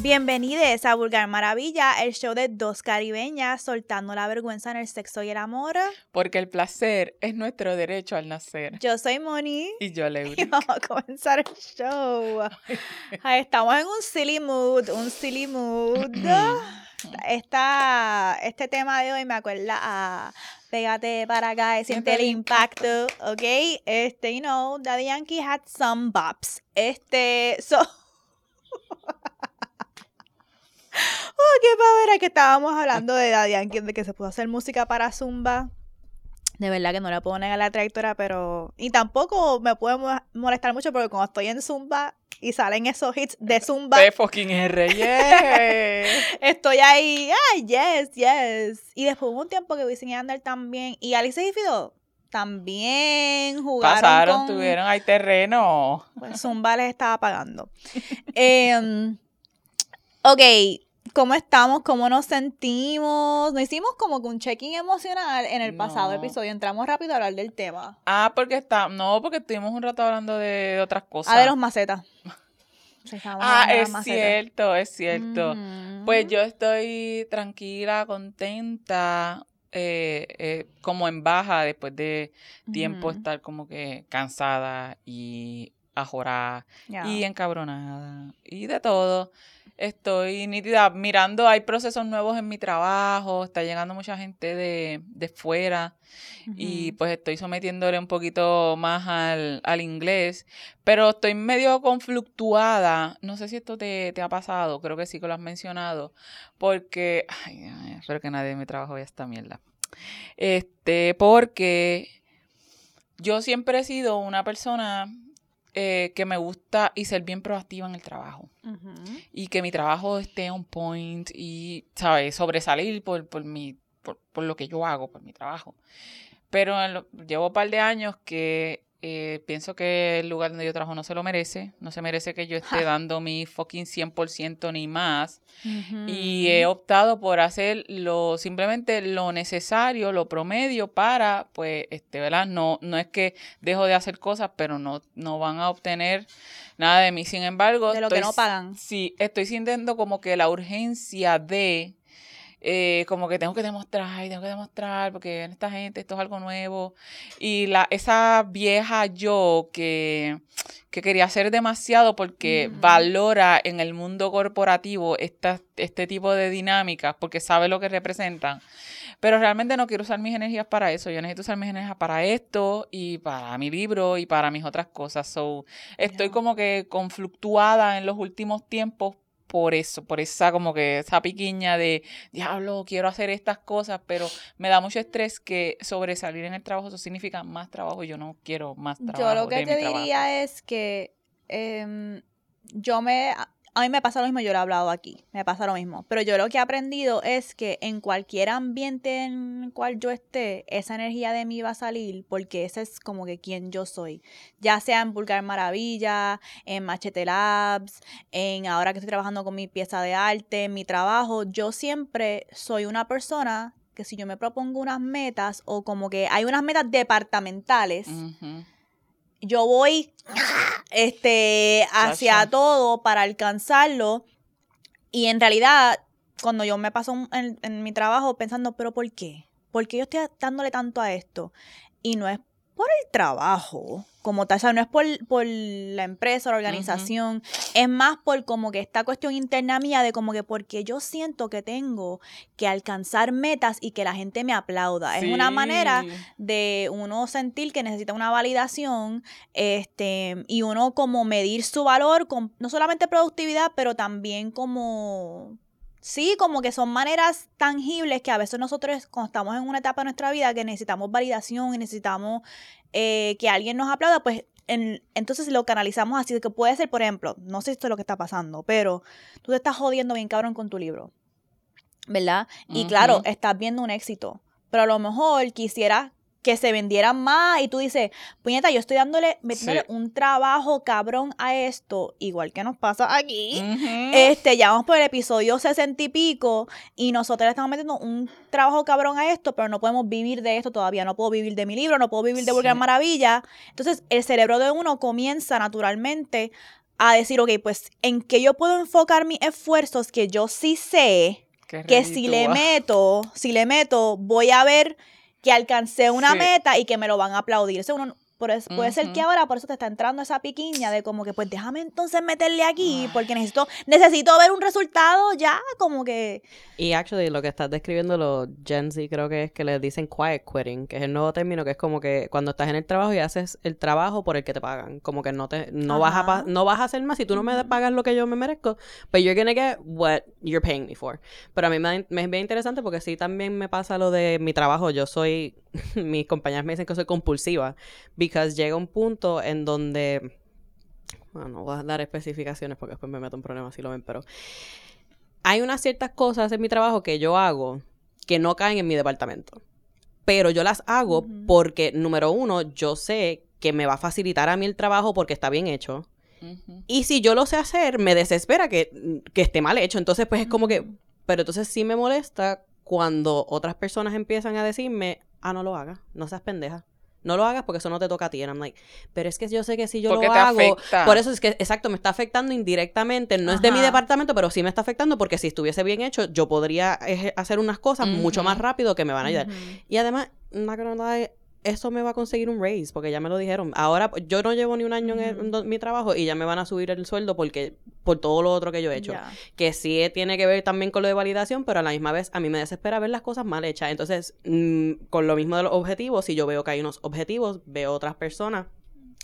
Bienvenidos a Vulgar Maravilla, el show de dos caribeñas soltando la vergüenza en el sexo y el amor. Porque el placer es nuestro derecho al nacer. Yo soy Moni. Y yo, Leuri. Y vamos a comenzar el show. Estamos en un silly mood, un silly mood. Esta, este tema de hoy me acuerda a Pégate para acá y siente el impacto, ¿ok? Este, you know, Daddy Yankee had some bops. Este, so... Oh, qué pavera que estábamos hablando de Daddy Yankee, de que se pudo hacer música para Zumba. De verdad que no le puedo negar la trayectoria, pero... Y tampoco me puede mo- molestar mucho porque cuando estoy en Zumba y salen esos hits de Zumba, De fucking R, yeah. estoy ahí, ay, yes, yes. Y después hubo un tiempo que Wisin y Yandel también, y Alice y Fido también jugaron Pasaron, con... tuvieron, hay terreno. Pues Zumba les estaba pagando. Em, ok, ¿cómo estamos? ¿Cómo nos sentimos? Nos hicimos como que un check-in emocional en el pasado No. episodio. Entramos rápido a hablar del tema. Ah, porque está, no, porque estuvimos un rato hablando de otras cosas. Ah, de los macetas. Ah, es macetas. cierto, es cierto. Ujú. Pues yo estoy tranquila, contenta, eh, eh, como en baja después de tiempo estar como que cansada y ajorada Ya. y encabronada y de todo. Estoy nítida, mirando, hay procesos nuevos en mi trabajo, está llegando mucha gente de, de fuera y pues estoy sometiéndole un poquito más al, al inglés, pero estoy medio conflictuada, no sé si esto te, te ha pasado, creo que sí que lo has mencionado, porque, ay, ay, espero que nadie de mi trabajo vea esta mierda, este, porque yo siempre he sido una persona eh, que me gusta y ser bien proactiva en el trabajo y que mi trabajo esté on point y, ¿sabes? Sobresalir por, por, mi, por, por lo que yo hago, por mi trabajo. Pero lo- llevo un par de años que eh, pienso que el lugar donde yo trabajo no se lo merece, no se merece que yo esté Ja. dando mi fucking 100% ni más. Y he optado por hacer lo, simplemente lo necesario, lo promedio para, pues, este, ¿verdad? No, no es que dejo de hacer cosas, pero no, no van a obtener nada de mí. Sin embargo, De lo que no pagan. Sí, estoy sintiendo como que la urgencia de, eh, como que tengo que demostrar, y tengo que demostrar, porque en esta gente esto es algo nuevo. Y la, esa vieja yo que, que quería hacer demasiado porque valora en el mundo corporativo esta, este tipo de dinámicas, porque sabe lo que representan. Pero realmente no quiero usar mis energías para eso. Yo necesito usar mis energías para esto y para mi libro y para mis otras cosas. So, estoy como que conflictuada en los últimos tiempos por eso, por esa como que esa piquiña de diablo, quiero hacer estas cosas, pero me da mucho estrés que sobresalir en el trabajo, eso significa más trabajo y yo no quiero más trabajo. Yo lo que te trabajo. diría es que em, yo me... A mí me pasa lo mismo, yo lo he hablado aquí, me pasa lo mismo. Pero yo lo que he aprendido es que en cualquier ambiente en el cual yo esté, esa energía de mí va a salir porque ese es como que quien yo soy. Ya sea en Vulgar Maravilla, en Machete Labs, en ahora que estoy trabajando con mi pieza de arte, en mi trabajo, yo siempre soy una persona que si yo me propongo unas metas o como que hay unas metas departamentales. Yo voy este hacia todo para alcanzarlo y en realidad cuando yo me paso en, en mi trabajo pensando pero ¿por qué? ¿por qué yo estoy dándole tanto a esto? y no es por el trabajo como tal, o sea, no es por, por la empresa, la organización, es más por como que esta cuestión interna mía de como que porque yo siento que tengo que alcanzar metas y que la gente me aplauda. Es una manera de uno sentir que necesita una validación este y uno como medir su valor con no solamente productividad pero también como sí como que son maneras tangibles que a veces nosotros cuando estamos en una etapa de nuestra vida que necesitamos validación y necesitamos eh, que alguien nos aplauda pues en- entonces lo canalizamos así que puede ser por ejemplo no sé si esto es lo que está pasando pero tú te estás jodiendo bien cabrón con tu libro ¿verdad? Y claro, estás viendo un éxito, pero a lo mejor quisieras que se vendieran más y tú dices, puñeta, yo estoy dándole, metiéndole Sí. un trabajo cabrón a esto, igual que nos pasa aquí. Este, ya vamos por el episodio sesenta y pico y nosotros le estamos metiendo un trabajo cabrón a esto, pero no podemos vivir de esto todavía. No puedo vivir de mi libro, no puedo vivir de Vulgar Sí. Maravilla. Entonces, el cerebro de uno comienza naturalmente a decir, ok, pues, ¿en qué yo puedo enfocar mis esfuerzos que yo sí sé Qué que si le meto, si le meto, voy a ver que alcancé una Sí. meta y que me lo van a aplaudir. Eso uno- por eso- puede ser que ahora por eso te está entrando esa piquiña de como que pues déjame entonces meterle aquí porque necesito necesito ver un resultado ya como que Y actually lo que estás describiendo los Gen Z creo que es que les dicen quiet quitting, que es el nuevo término que es como que cuando estás en el trabajo y haces el trabajo por el que te pagan, como que no te no vas a Ajá. no vas a hacer más si tú no me pagas lo que yo me merezco, but you're gonna get what you're paying me for. Pero a mí me, me es bien interesante porque sí también me pasa lo de mi trabajo, yo soy mis compañeras me dicen que soy compulsiva because llega un punto en donde bueno, no voy a dar especificaciones porque después me meto en problemas si lo ven, pero hay unas ciertas cosas en mi trabajo que yo hago que no caen en mi departamento. Pero yo las hago Ujú. porque, número uno, yo sé que me va a facilitar a mí el trabajo porque está bien hecho. Ujú. Y si yo lo sé hacer, me desespera que, que esté mal hecho. Entonces, pues es como que... Pero entonces sí me molesta cuando otras personas empiezan a decirme, ah, no lo hagas, no seas pendeja. No lo hagas porque eso no te toca a ti. And I'm like, pero es que yo sé que si yo Porque lo te hago, afecta. por eso es que, exacto, me está afectando indirectamente. No es de mi departamento, pero sí me está afectando porque si estuviese bien hecho, yo podría hacer unas cosas mucho más rápido que me van a ayudar. Y además, not gonna lie, eso me va a conseguir un raise, porque ya me lo dijeron. Ahora, yo no llevo ni un año en, el- mi trabajo y ya me van a subir el sueldo porque por todo lo otro que yo he hecho. Que sí tiene que ver también con lo de validación, pero a la misma vez a mí me desespera ver las cosas mal hechas. Entonces, mm, con lo mismo de los objetivos, si yo veo que hay unos objetivos, veo otras personas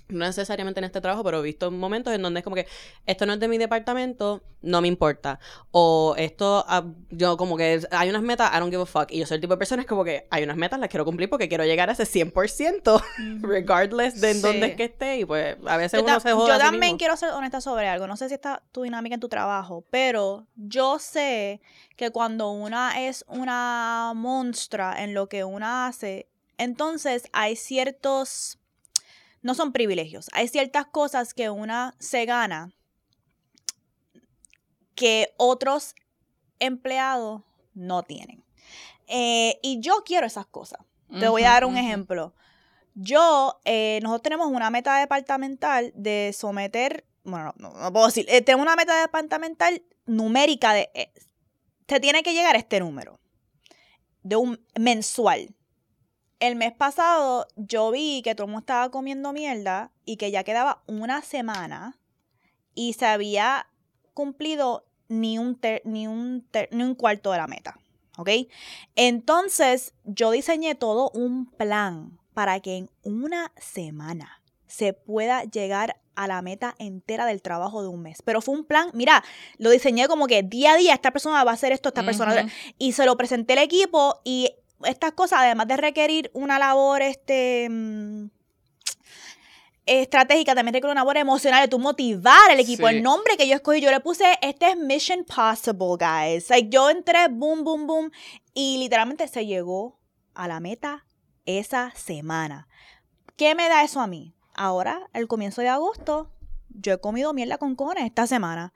no necesariamente en este trabajo, pero he visto momentos en donde es como que esto no es de mi departamento, no me importa. O esto, ah, yo como que hay unas metas, I don't give a fuck. Y yo soy el tipo de persona es como que hay unas metas, las quiero cumplir porque quiero llegar a ese 100%, Ujú. regardless de en Sí. dónde es que esté. Y pues a veces Yo, uno se jode yo también mismo. quiero ser honesta sobre algo. No sé si está tu dinámica en tu trabajo, pero yo sé que cuando una es una monstrua en lo que una hace, entonces hay ciertos, no son privilegios, hay ciertas cosas que una se gana que otros empleados no tienen. Eh, y yo quiero esas cosas. Te voy a dar un ejemplo. Yo, eh, nosotros tenemos una meta departamental de someter, bueno, no, no puedo decir, eh, tenemos una meta departamental numérica de, eh, se tiene que llegar a este número, de un mensual. El mes pasado yo vi que todo el mundo estaba comiendo mierda y que ya quedaba una semana y se había cumplido ni un, ter- ni un, ter- ni un cuarto de la meta. ¿Ok? Entonces yo diseñé todo un plan para que en una semana se pueda llegar a la meta entera del trabajo de un mes. Pero fue un plan, mira, lo diseñé como que día a día esta persona va a hacer esto, esta persona y se lo presenté al equipo y estas cosas, además de requerir una labor este mm, estratégica, también requiere una labor emocional de tú motivar al equipo. Sí. El nombre que yo escogí, yo le puse, este es Mission Possible, guys. Like, yo entré, boom, boom, boom, y literalmente se llegó a la meta esa semana. ¿Qué me da eso a mí? Ahora, el comienzo de agosto, yo he comido mierda con cojones esta semana.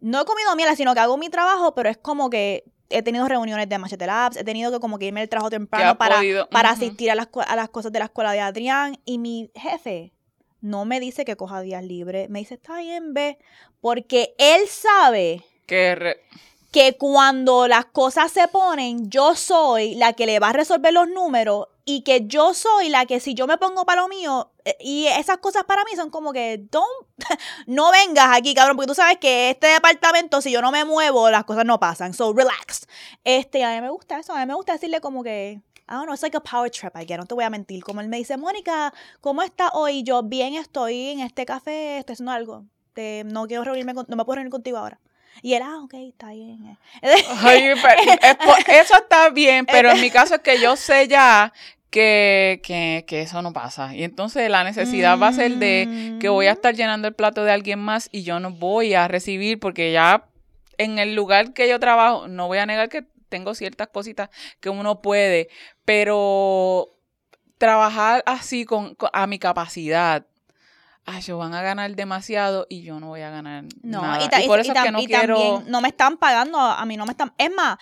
No he comido mierda, sino que hago mi trabajo, pero es como que he tenido reuniones de Machete Labs, he tenido que como que irme al trabajo temprano para, podido- para asistir a las, a las cosas de la escuela de Adrián. Y mi jefe no me dice que coja días libres, me dice, está bien, ve, porque él sabe Que re- que cuando las cosas se ponen, yo soy la que le va a resolver los números y que yo soy la que si yo me pongo para lo mío eh, y esas cosas para mí son como que don't, no vengas aquí, cabrón, porque tú sabes que este departamento si yo no me muevo las cosas no pasan. So relax. Este, a mí me gusta eso, a mí me gusta decirle como que I don't know, it's like a power trip, I no te voy a mentir. Como él me dice, Mónica, ¿cómo está hoy? Yo, bien estoy en este café, estoy haciendo algo. Te- no quiero reunirme, no me puedo reunir contigo ahora. Y él, ah, ok, está bien. Po- eso está bien, pero en mi caso es que yo sé ya que, que, que eso no pasa. Y entonces la necesidad va a ser de que voy a Mm. estar llenando el plato de alguien más y yo no voy a recibir porque ya en el lugar que yo trabajo, no voy a negar que tengo ciertas cositas que uno puede, pero trabajar así con, con- a mi capacidad. Ay, yo van a ganar demasiado y yo no voy a ganar No, nada. y, y por y eso es que no y quiero... también no me están pagando, a mí no me están. Es más,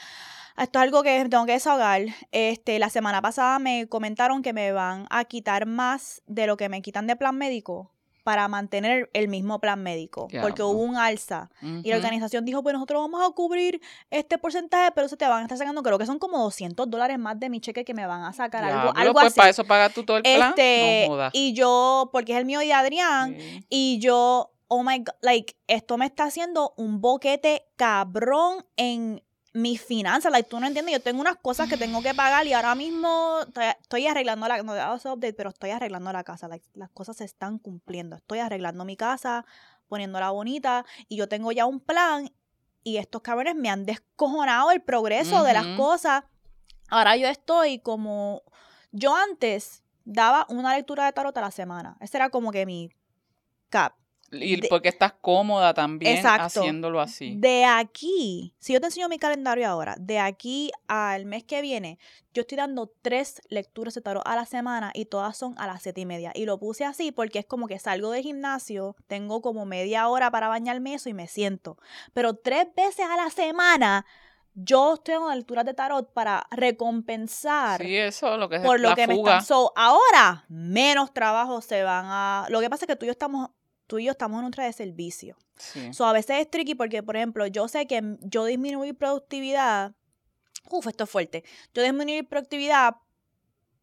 esto es algo que tengo que desahogar. Este, la semana pasada me comentaron que me van a quitar más de lo que me quitan de plan médico para mantener el mismo plan médico, porque hubo un alza. Y la organización dijo, pues nosotros vamos a cubrir este porcentaje, pero se te van a estar sacando, creo que son como 200 dólares más de mi cheque que me van a sacar, algo, Diablo, algo pues así. para eso pagas tú todo el plan. este, no y yo, porque es el mío y de Adrián, Sí. y yo, oh my god, like, esto me está haciendo un boquete cabrón en mis finanzas. Like, tú no entiendes, yo tengo unas cosas que tengo que pagar y ahora mismo estoy, arreglando la, no he dado ese update, pero estoy arreglando la casa. Like, las cosas se están cumpliendo. Estoy arreglando mi casa, poniéndola bonita y yo tengo ya un plan y estos cabrones me han descojonado el progreso de las cosas. Ahora yo estoy como, yo antes daba una lectura de tarot a la semana. Ese era como que mi cap. Y de- porque estás cómoda también Exacto. haciéndolo así. De aquí, si yo te enseño mi calendario ahora, de aquí al mes que viene, yo estoy dando tres lecturas de tarot a la semana y todas son a las siete y media. Y lo puse así porque es como que salgo del gimnasio, tengo como media hora para bañarme eso y me siento. Pero tres veces a la semana yo estoy dando lecturas de tarot para recompensar Sí, eso, lo que es por lo la que me están. So, ahora menos trabajo se van a. Lo que pasa es que tú y yo estamos, tú y yo estamos en un de servicio. Sí. So, a veces es tricky porque, por ejemplo, yo sé que yo disminuir productividad. Uf, esto es fuerte. Yo disminuir productividad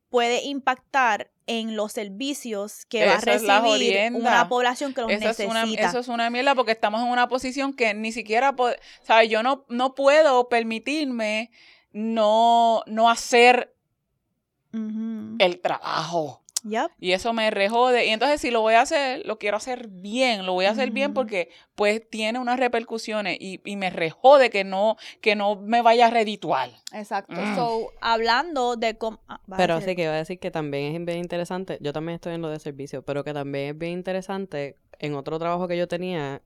puede impactar en los servicios que va a recibir una población que los Eso es, necesita. una, eso es una mierda porque estamos en una posición que ni siquiera, ¿sabes? Yo no, no puedo permitirme no, no hacer el trabajo. Y eso me rejode. Y entonces si lo voy a hacer, lo quiero hacer bien. Lo voy a hacer bien porque pues tiene unas repercusiones y, y me rejode que no, que no me vaya a redituar. Exacto. Mm. So, hablando de cómo. ah, Pero sí que iba a decir que también es bien interesante. Yo también estoy en lo de servicio, pero que también es bien interesante en otro trabajo que yo tenía,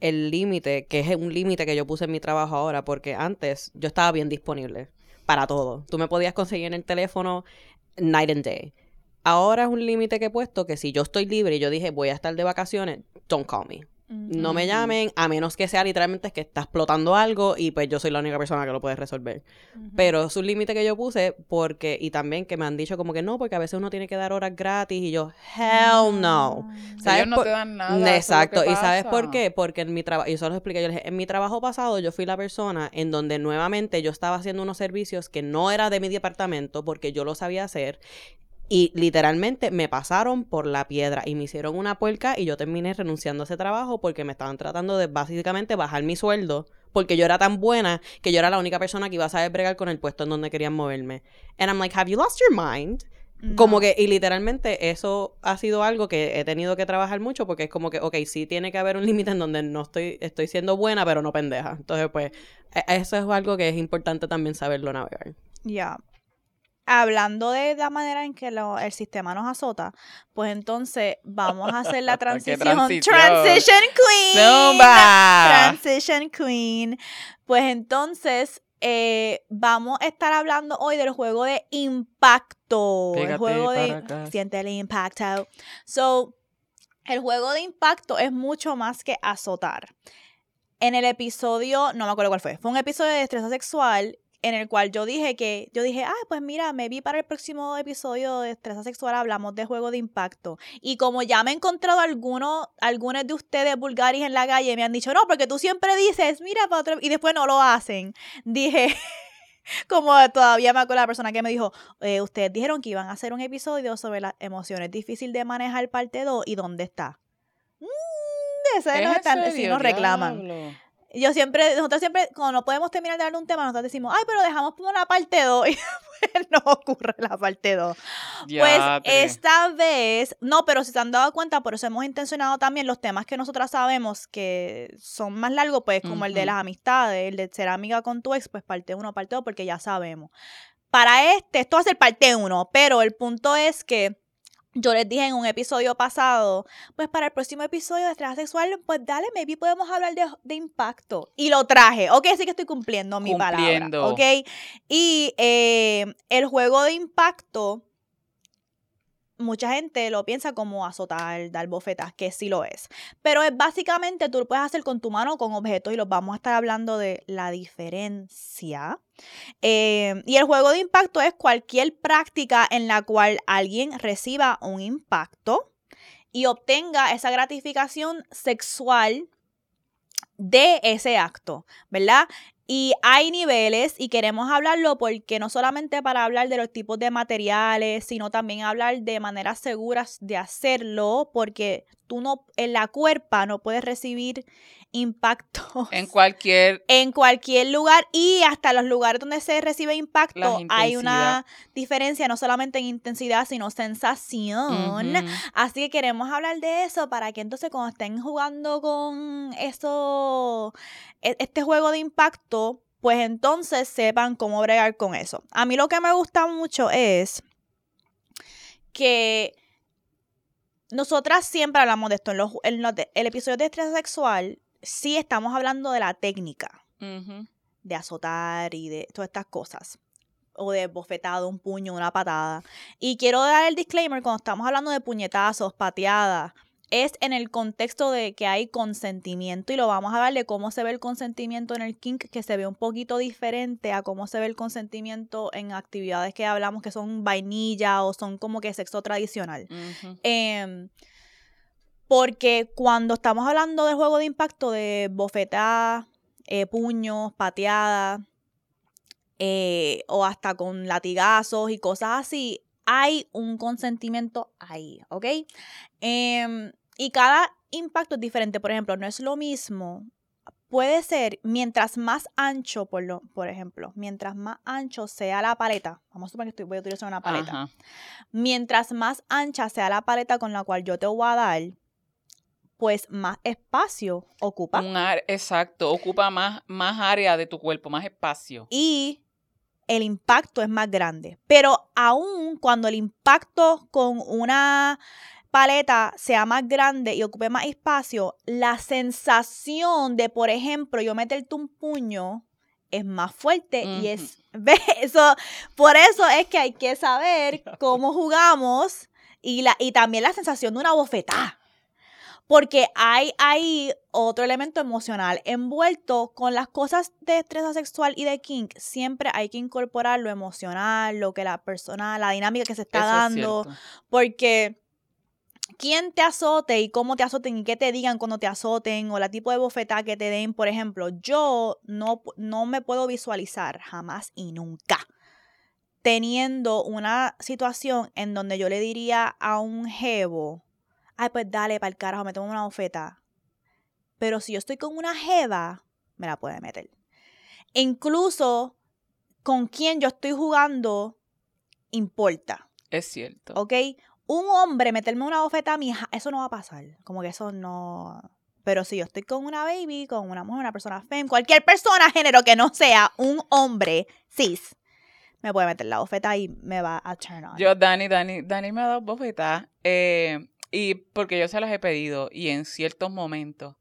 el límite, que es un límite que yo puse en mi trabajo ahora, porque antes yo estaba bien disponible para todo. Tú me podías conseguir en el teléfono night and day. Ahora es un límite que he puesto que si yo estoy libre y yo dije voy a estar de vacaciones, don't call me. No me llamen a menos que sea literalmente que está explotando algo y pues yo soy la única persona que lo puede resolver. Pero es un límite que yo puse porque, y también que me han dicho como que no, porque a veces uno tiene que dar horas gratis y yo, hell no. Ah. ¿Sabes Ellos no por- te dan nada. Exacto, ¿y sabes por qué? Porque en mi trabajo, y eso lo expliqué, yo les dije, en mi trabajo pasado yo fui la persona en donde nuevamente yo estaba haciendo unos servicios que no era de mi departamento porque yo lo sabía hacer y literalmente me pasaron por la piedra y me hicieron una puerca y yo terminé renunciando a ese trabajo porque me estaban tratando de básicamente bajar mi sueldo porque yo era tan buena que yo era la única persona que iba a saber bregar con el puesto en donde querían moverme. And I'm like, have you lost your mind? Como que, y literalmente eso ha sido algo que he tenido que trabajar mucho porque es como que, ok, sí tiene que haber un límite en donde no estoy, estoy siendo buena, pero no pendeja. Entonces, pues, e- eso es algo que es importante también saberlo navegar. Ya. Hablando de la manera en que lo- el sistema nos azota, pues entonces vamos a hacer la transición. transición. Transition Queen. ¡Zumba! Transition Queen. Pues entonces eh, vamos a estar hablando hoy del juego de impacto. el juego de. acá. Siente el impacto. So, el juego de impacto es mucho más que azotar. En el episodio, no me acuerdo cuál fue, fue un episodio de destreza sexual en el cual yo dije que, yo dije, ah, pues mira, me vi para el próximo episodio de destreza sexual hablamos de juego de impacto. Y como ya me he encontrado algunos, algunos de ustedes vulgaris en la calle, me han dicho, no, porque tú siempre dices, mira para otro, y después no lo hacen. Dije, como todavía me acuerdo la persona que me dijo, eh, ustedes dijeron que iban a hacer un episodio sobre las emociones difícil de manejar parte 2 y dónde está. Mm, ese ¿Es nos están, sí nos reclaman. Diablo. Yo siempre, nosotros siempre, cuando no podemos terminar de darle un tema, nosotros decimos, ay, pero dejamos por una parte 2 y después no ocurre la parte 2. Pues esta vez, no, pero si se han dado cuenta, por eso hemos intencionado también los temas que nosotras sabemos que son más largos, pues como el de las amistades, el de ser amiga con tu ex, pues parte 1, parte 2, porque ya sabemos. Para este, esto va a ser parte 1, pero el punto es que yo les dije en un episodio pasado, pues para el próximo episodio de estrés sexual, pues dale, maybe podemos hablar de, de impacto. Y lo traje. Ok, sí que estoy cumpliendo mi Cumpliendo. palabra. Ok. Y eh, el juego de impacto, mucha gente lo piensa como azotar, dar bofetas, que sí lo es. Pero es básicamente tú lo puedes hacer con tu mano o con objetos y los vamos a estar hablando de la diferencia. Eh, y el juego de impacto es cualquier práctica en la cual alguien reciba un impacto y obtenga esa gratificación sexual de ese acto, ¿verdad? Y hay niveles y queremos hablarlo porque no solamente para hablar de los tipos de materiales, sino también hablar de maneras seguras de hacerlo, porque tú no, en la cuerpa no puedes recibir impacto En cualquier en cualquier lugar y hasta los lugares donde se recibe impacto hay una diferencia no solamente en intensidad sino sensación. Así que queremos hablar de eso para que entonces cuando estén jugando con eso e- este juego de impacto pues entonces sepan cómo bregar con eso. A mí lo que me gusta mucho es que nosotras siempre hablamos de esto en los, en los de- el episodio de estrés sexual sí estamos hablando de la técnica de azotar y de todas estas cosas. O de bofetado, un puño, una patada. Y quiero dar el disclaimer cuando estamos hablando de puñetazos, pateadas. Es en el contexto de que hay consentimiento y lo vamos a darle cómo se ve el consentimiento en el kink, que se ve un poquito diferente a cómo se ve el consentimiento en actividades que hablamos que son vainilla o son como que sexo tradicional. Porque cuando estamos hablando del juego de impacto de bofetadas, eh, puños, pateadas, eh, o hasta con latigazos y cosas así, hay un consentimiento ahí, ¿ok? Em, y cada impacto es diferente. Por ejemplo, no es lo mismo. Puede ser, mientras más ancho, por, lo, por ejemplo, mientras más ancho sea la paleta, vamos a suponer que estoy, voy a utilizar una paleta Ajá. mientras más ancha sea la paleta con la cual yo te voy a dar, pues más espacio ocupa. Un ar- exacto, ocupa más, más área de tu cuerpo, más espacio. Y el impacto es más grande. Pero aún cuando el impacto con una paleta sea más grande y ocupe más espacio, la sensación de, por ejemplo, yo meterte un puño es más fuerte y es ¿ves? eso por eso es que hay que saber cómo jugamos y la y también la sensación de una bofetada porque hay ahí otro elemento emocional envuelto con las cosas de estrés sexual y de kink. Siempre hay que incorporar lo emocional lo que la persona la dinámica que se está Eso dando porque quién te azote y cómo te azoten y qué te digan cuando te azoten o la tipo de bofetada que te den, por ejemplo, yo no, no me puedo visualizar jamás y nunca teniendo una situación en donde yo le diría a un jevo, ay, pues dale para el carajo, me tomo una bofeta. Pero si yo estoy con una jeva, me la puede meter. Incluso con quien yo estoy jugando, importa. Es cierto. ¿ok? Un hombre meterme una bofeta a mi hija, eso no va a pasar. Como que eso no. Pero si yo estoy con una baby, con una mujer, una persona fem, cualquier persona, género que no sea un hombre cis, me puede meter la bofeta y me va a turn on. Yo, Dani, Dani, Dani me ha dado bofetas. eh, y porque yo se las he pedido y en ciertos momentos.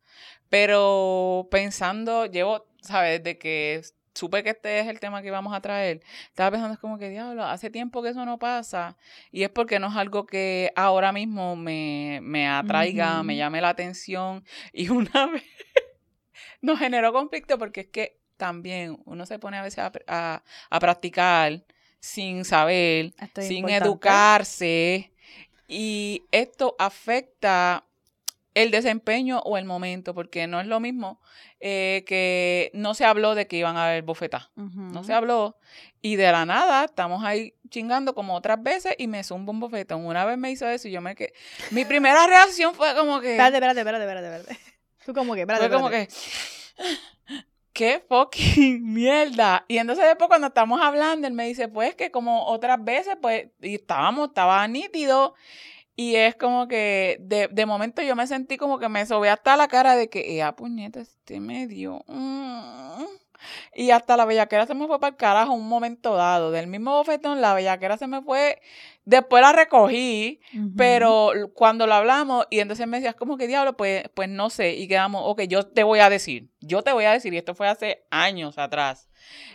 Pero pensando, llevo, ¿sabes? Desde que supe que este es el tema que íbamos a traer, estaba pensando, es como que diablo, hace tiempo que eso no pasa. Y es porque no es algo que ahora mismo me, me atraiga, me llame la atención. Y una vez nos generó conflicto porque es que también uno se pone a veces a, a- a practicar sin saber, sin importante. educarse. Y esto afecta el desempeño o el momento, porque no es lo mismo eh, que no se habló de que iban a haber bofetas. No se habló. Y de la nada estamos ahí chingando como otras veces y me zumba un bofetón. Una vez me hizo eso y yo me quedé. Mi primera reacción fue como que. Espérate, espérate, espérate, espérate, espérate. Tú como que, espérate, Fue como espérate. que. ¡Qué fucking mierda! Y entonces después cuando estamos hablando, él me dice, pues que como otras veces, pues, y estábamos, estaba nítido. Y es como que de, de momento yo me sentí como que me sobé hasta la cara de que, ¡eh, puñeta, este medio! mm". Y hasta la bellaquera se me fue para el carajo un momento dado. Del mismo bofetón, la bellaquera se me fue. Después la recogí. Pero cuando lo hablamos, y entonces me decías, como que diablo? Pues, pues no sé. Y quedamos, ok, yo te voy a decir. Yo te voy a decir. Y esto fue hace años atrás.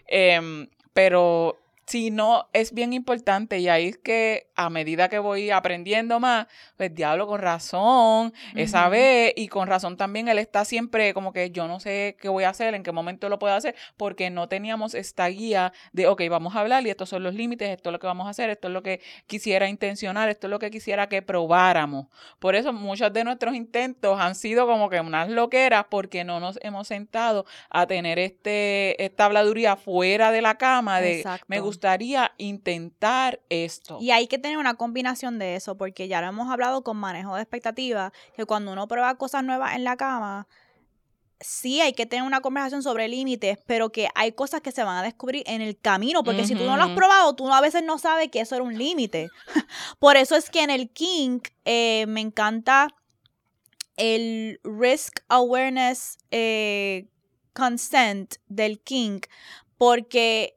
Em, pero si no, es bien importante y ahí es que a medida que voy aprendiendo más, pues diablo con razón, esa vez y con razón también él está siempre como que yo no sé qué voy a hacer, en qué momento lo puedo hacer, porque no teníamos esta guía de, ok, vamos a hablar y estos son los límites, esto es lo que vamos a hacer, esto es lo que quisiera intencionar, esto es lo que quisiera que probáramos. Por eso muchos de nuestros intentos han sido como que unas loqueras porque no nos hemos sentado a tener este, esta habladuría fuera de la cama de me gustaría intentar esto. Y hay que tener una combinación de eso, porque ya lo hemos hablado con manejo de expectativas, que cuando uno prueba cosas nuevas en la cama, sí hay que tener una conversación sobre límites, pero que hay cosas que se van a descubrir en el camino, porque si tú no lo has probado, tú a veces no sabes que eso era un límite. Por eso es que en el kink eh, me encanta el risk awareness eh, consent del kink, porque.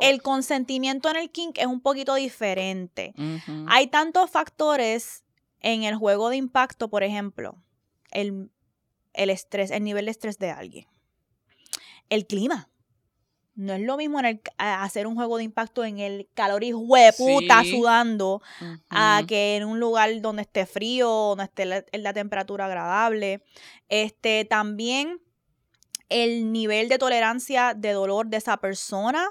El consentimiento en el kink es un poquito diferente. Hay tantos factores en el juego de impacto, por ejemplo, el, estrés, el nivel de estrés de alguien. El clima. No es lo mismo en el, hacer un juego de impacto en el calor y puta sudando a que en un lugar donde esté frío, donde esté la, la temperatura agradable. Este, también el nivel de tolerancia de dolor de esa persona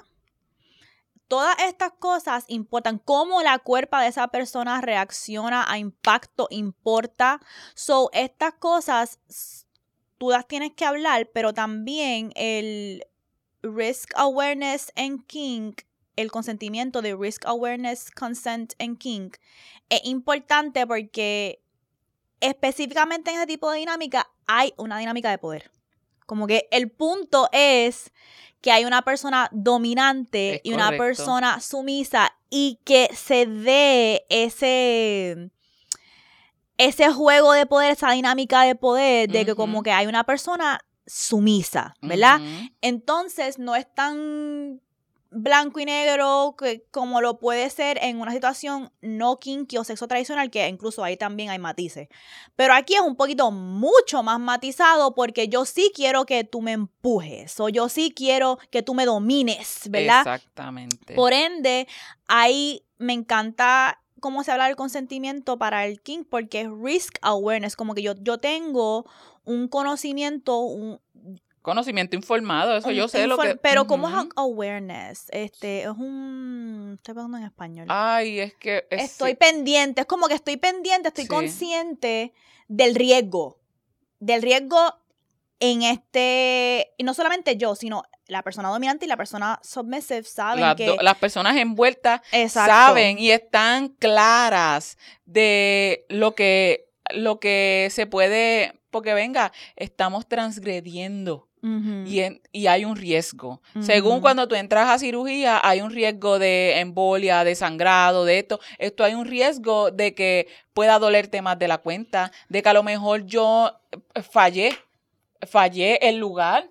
Todas estas cosas importan. Cómo la cuerpa de esa persona reacciona a impacto importa. So, estas cosas tú las tienes que hablar, pero también el risk awareness en kink, el consentimiento de risk awareness consent en kink, es importante porque específicamente en ese tipo de dinámica hay una dinámica de poder. Como que el punto es que hay una persona dominante y una persona sumisa y que se dé ese ese juego de poder, esa dinámica de poder, de que como que hay una persona sumisa, ¿verdad? Entonces no es tan blanco y negro que, como lo puede ser en una situación no kinky o sexo tradicional, que incluso ahí también hay matices. Pero aquí es un poquito mucho más matizado porque yo sí quiero que tú me empujes o yo sí quiero que tú me domines, ¿verdad? Exactamente. Por ende, ahí me encanta cómo se habla del consentimiento para el king porque es risk awareness, como que yo, yo tengo un conocimiento, un, conocimiento informado, eso yo sé lo que... Pero como es awareness? Este, es un... Estoy hablando en español. Ay, es que... estoy pendiente, es como que estoy pendiente, estoy consciente del riesgo. Del riesgo en este... Y no solamente yo, sino la persona dominante y la persona submissive saben que... Las personas envueltas saben y están claras de lo que, lo que se puede... Porque venga, estamos transgrediendo y, hay un riesgo. Según cuando tú entras a cirugía, hay un riesgo de embolia, de sangrado, de esto. Esto hay un riesgo de que pueda dolerte más de la cuenta, de que a lo mejor yo eh, fallé, fallé el lugar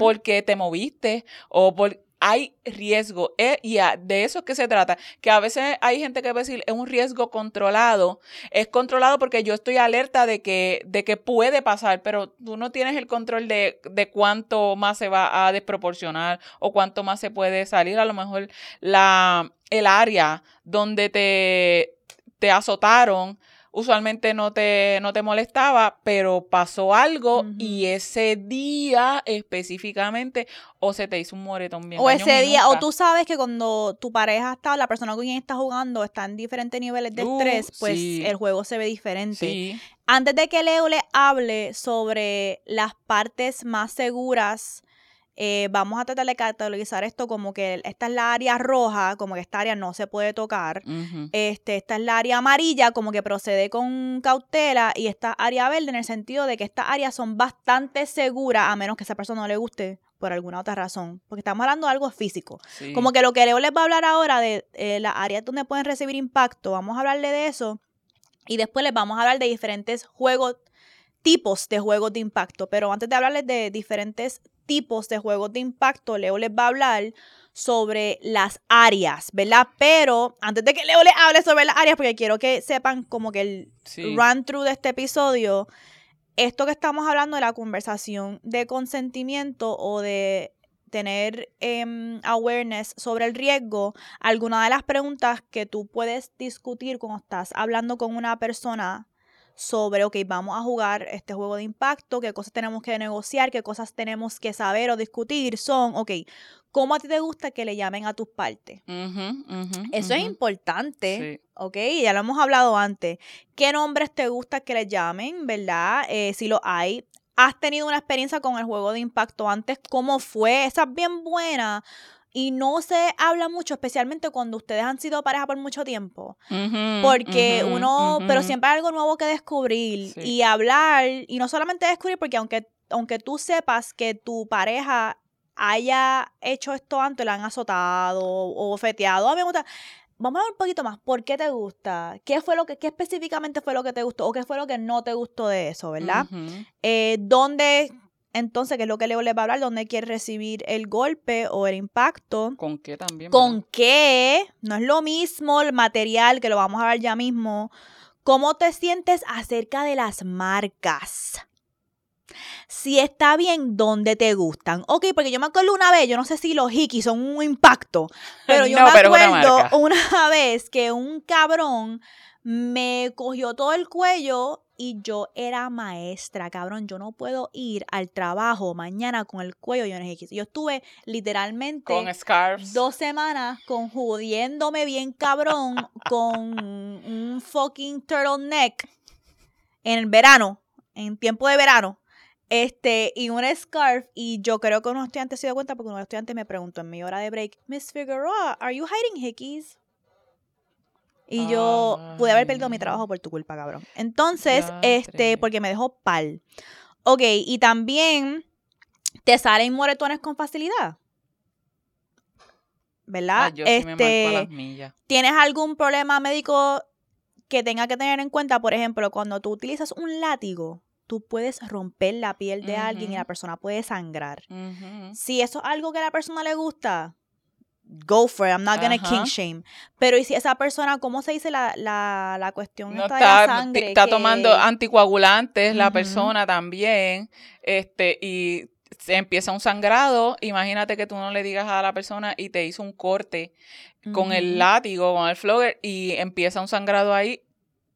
porque te moviste o por hay riesgo eh, y de eso es que se trata, que a veces hay gente que va a decir es un riesgo controlado, es controlado porque yo estoy alerta de que, de que puede pasar, pero tú no tienes el control de, de cuánto más se va a desproporcionar o cuánto más se puede salir, a lo mejor la, el área donde te, te azotaron usualmente no te, no te molestaba, pero pasó algo y ese día específicamente o se te hizo un moretón bien. O ese día, o tú sabes que cuando tu pareja está, la persona con quien está jugando está en diferentes niveles de estrés, pues el juego se ve diferente. Antes de que Leo le hable sobre las partes más seguras eh, vamos a tratar de catalogizar esto como que esta es la área roja, como que esta área no se puede tocar. este, esta es la área amarilla, como que procede con cautela. Y esta área verde en el sentido de que estas áreas son bastante seguras, a menos que a esa persona no le guste por alguna otra razón. Porque estamos hablando de algo físico. Como que lo que Leo les va a hablar ahora de eh, las áreas donde pueden recibir impacto, vamos a hablarle de eso. Y después les vamos a hablar de diferentes juegos, tipos de juegos de impacto. Pero antes de hablarles de diferentes tipos de juegos de impacto, Leo les va a hablar sobre las áreas, ¿verdad? Pero antes de que Leo les hable sobre las áreas, porque quiero que sepan como que el run through de este episodio, esto que estamos hablando de la conversación de consentimiento o de tener em, awareness sobre el riesgo, alguna de las preguntas que tú puedes discutir cuando estás hablando con una persona sobre, ok, vamos a jugar este juego de impacto, qué cosas tenemos que negociar, qué cosas tenemos que saber o discutir, son, ok, ¿cómo a ti te gusta que le llamen a tus partes? Eso es importante, ok, ya lo hemos hablado antes. ¿Qué nombres te gusta que le llamen, verdad? Eh, si lo hay, has tenido una experiencia con el juego de impacto antes, ¿cómo fue? Esa es bien buena. Y no se habla mucho, especialmente cuando ustedes han sido pareja por mucho tiempo. porque uno, pero siempre hay algo nuevo que descubrir y hablar, y no solamente descubrir, porque aunque, aunque tú sepas que tu pareja haya hecho esto antes, la han azotado o feteado, a mí me gusta, vamos a ver un poquito más. ¿Por qué te gusta? ¿Qué fue lo que, qué específicamente fue lo que te gustó? ¿O qué fue lo que no te gustó de eso, verdad? Eh, ¿Dónde, entonces, qué es lo que Leo le va a hablar? ¿Dónde quiere recibir el golpe o el impacto? ¿Con qué también? ¿Con qué? No es lo mismo el material, que lo vamos a ver ya mismo. ¿Cómo te sientes acerca de las marcas? si está bien donde te gustan. Ok, porque yo me acuerdo una vez, yo no sé si los hikis son un impacto, pero yo me acuerdo una, vez que un cabrón me cogió todo el cuello y yo era maestra, cabrón. Yo no puedo ir al trabajo mañana con el cuello lleno de Yo estuve literalmente con scarves. dos semanas con jodiéndome bien cabrón con un fucking turtleneck en el verano, en tiempo de verano. Este, y un scarf, y yo creo que unos estudiantes se dio cuenta porque unos estudiantes me preguntó en mi hora de break, Miss Figueroa, ¿are you hiding hickeys? Y yo pude haber perdido mi trabajo por tu culpa, cabrón. Entonces, este, porque me dejó pal. Ok, y también te salen moretones con facilidad. ¿Verdad? Ah, este, ¿Tienes algún problema médico que tenga que tener en cuenta? Por ejemplo, cuando tú utilizas un látigo, tú puedes romper la piel de alguien y la persona puede sangrar. Si eso es algo que a la persona le gusta, go for it. I'm not gonna king shame. Pero y si esa persona, ¿cómo se dice la, la, la cuestión no está, de la sangre? Está tomando anticoagulantes la persona también. Este, y se empieza un sangrado. Imagínate que tú no le digas a la persona y te hizo un corte con el látigo, con el flogger, y empieza un sangrado ahí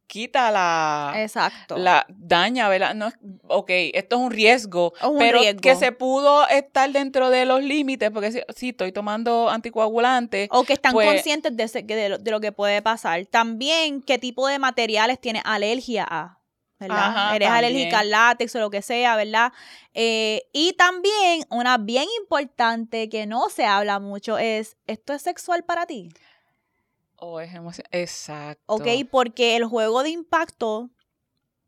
quita la Exacto. la daña, ¿verdad? No es, ok, esto es un riesgo, pero que se pudo estar dentro de los límites, porque si, estoy tomando anticoagulantes. O que están pues conscientes de, de, lo, que puede pasar. También, qué tipo de materiales tiene alergia a. ¿verdad? Eres alérgica al látex o lo que sea, ¿verdad? Eh, y también, una bien importante que no se habla mucho es, ¿esto es sexual para ti? O es Exacto. Ok, porque el juego de impacto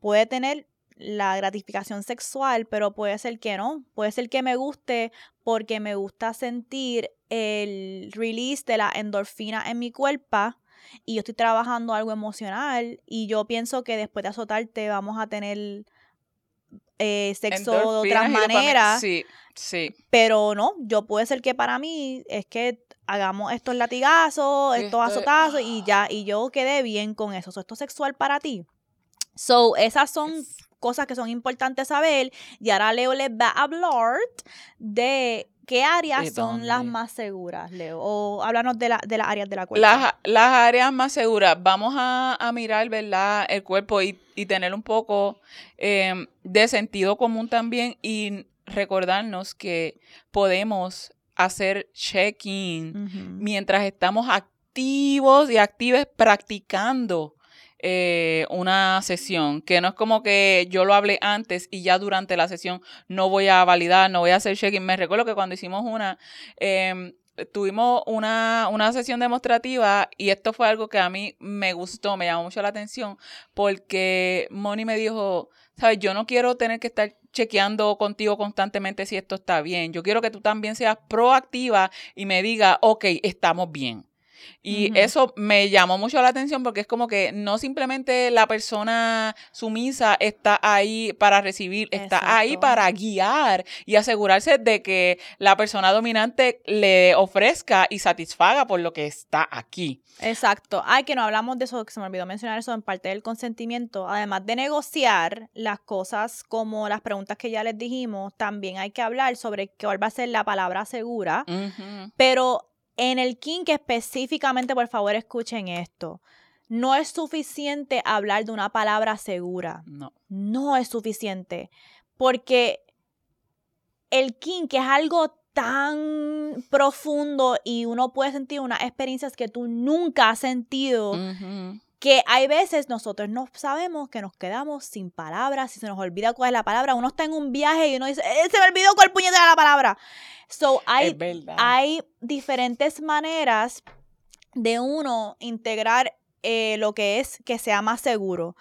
puede tener la gratificación sexual, pero puede ser que no. Puede ser que me guste porque me gusta sentir el release de la endorfina en mi cuerpo y yo estoy trabajando algo emocional y yo pienso que después de azotarte vamos a tener eh, sexo de otras maneras. Sí, sí. Pero no, yo puede ser que para mí es que hagamos estos latigazos, estos azotazos y ya, y yo quedé bien con eso. esto es sexual para ti. So, esas son cosas que son importantes saber. Y ahora Leo les va a hablar de qué áreas son las más seguras, Leo. O háblanos de, la, de las áreas de la cuerpo. Las, áreas más seguras. Vamos a, mirar, ¿verdad? El cuerpo y, tener un poco em, de sentido común también y recordarnos que podemos hacer check-in mientras estamos activos y actives practicando eh, una sesión, que no es como que yo lo hablé antes y ya durante la sesión no voy a validar, no voy a hacer check-in. Me recuerdo que cuando hicimos una, em, tuvimos una, una, sesión demostrativa y esto fue algo que a mí me gustó, me llamó mucho la atención, porque Moni me dijo, sabes, yo no quiero tener que estar chequeando contigo constantemente si esto está bien. Yo quiero que tú también seas proactiva y me diga, ok, estamos bien. Y eso me llamó mucho la atención porque es como que no simplemente la persona sumisa está ahí para recibir, está ahí para guiar y asegurarse de que la persona dominante le ofrezca y satisfaga por lo que está aquí. Exacto. Ay, que no hablamos de eso, que se me olvidó mencionar eso en parte del consentimiento. Además de negociar las cosas como las preguntas que ya les dijimos, también hay que hablar sobre cuál va a ser la palabra segura. Pero en el kink específicamente, por favor, escuchen esto. No es suficiente hablar de una palabra segura. No. No es suficiente. Porque el kink es algo tan profundo y uno puede sentir unas experiencias que tú nunca has sentido. Que hay veces nosotros no sabemos que nos quedamos sin palabras, si se nos olvida cuál es la palabra, uno está en un viaje y uno dice, "Eh, se me olvidó cuál puñetera era la palabra. So, hay, hay diferentes maneras de uno integrar eh, lo que es que sea más seguro.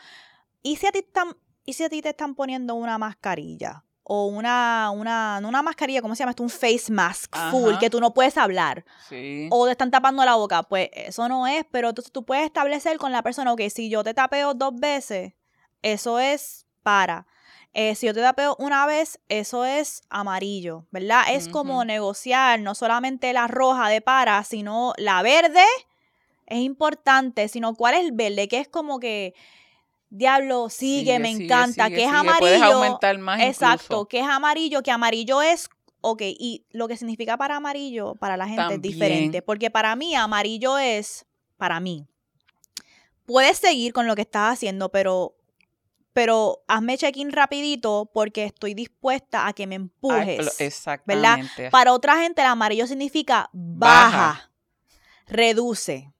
¿Y si a ti, están, ¿Y si a ti te están poniendo una mascarilla? O una, una, no una mascarilla, ¿cómo se llama esto? Un face mask full, Ajá. que tú no puedes hablar Sí. o te están tapando la boca, pues eso no es, pero entonces tú puedes establecer con la persona, ok, si yo te tapeo dos veces, eso es para. Eh, si yo te tapeo una vez, eso es amarillo, ¿verdad? Es como negociar no solamente la roja de para, sino la verde es importante, sino cuál es el verde, que es como que, diablo, sigue, me sigue, encanta, sigue, que es amarillo. Puedes aumentar más Exacto, incluso. que es amarillo, que amarillo es, ok, y lo que significa para amarillo, para la gente También. es diferente, porque para mí amarillo es, para mí, puedes seguir con lo que estás haciendo, pero, pero hazme check-in rapidito porque estoy dispuesta a que me Ay, empujes. pero- exactamente. Para otra gente el amarillo significa baja, Baja. reduce.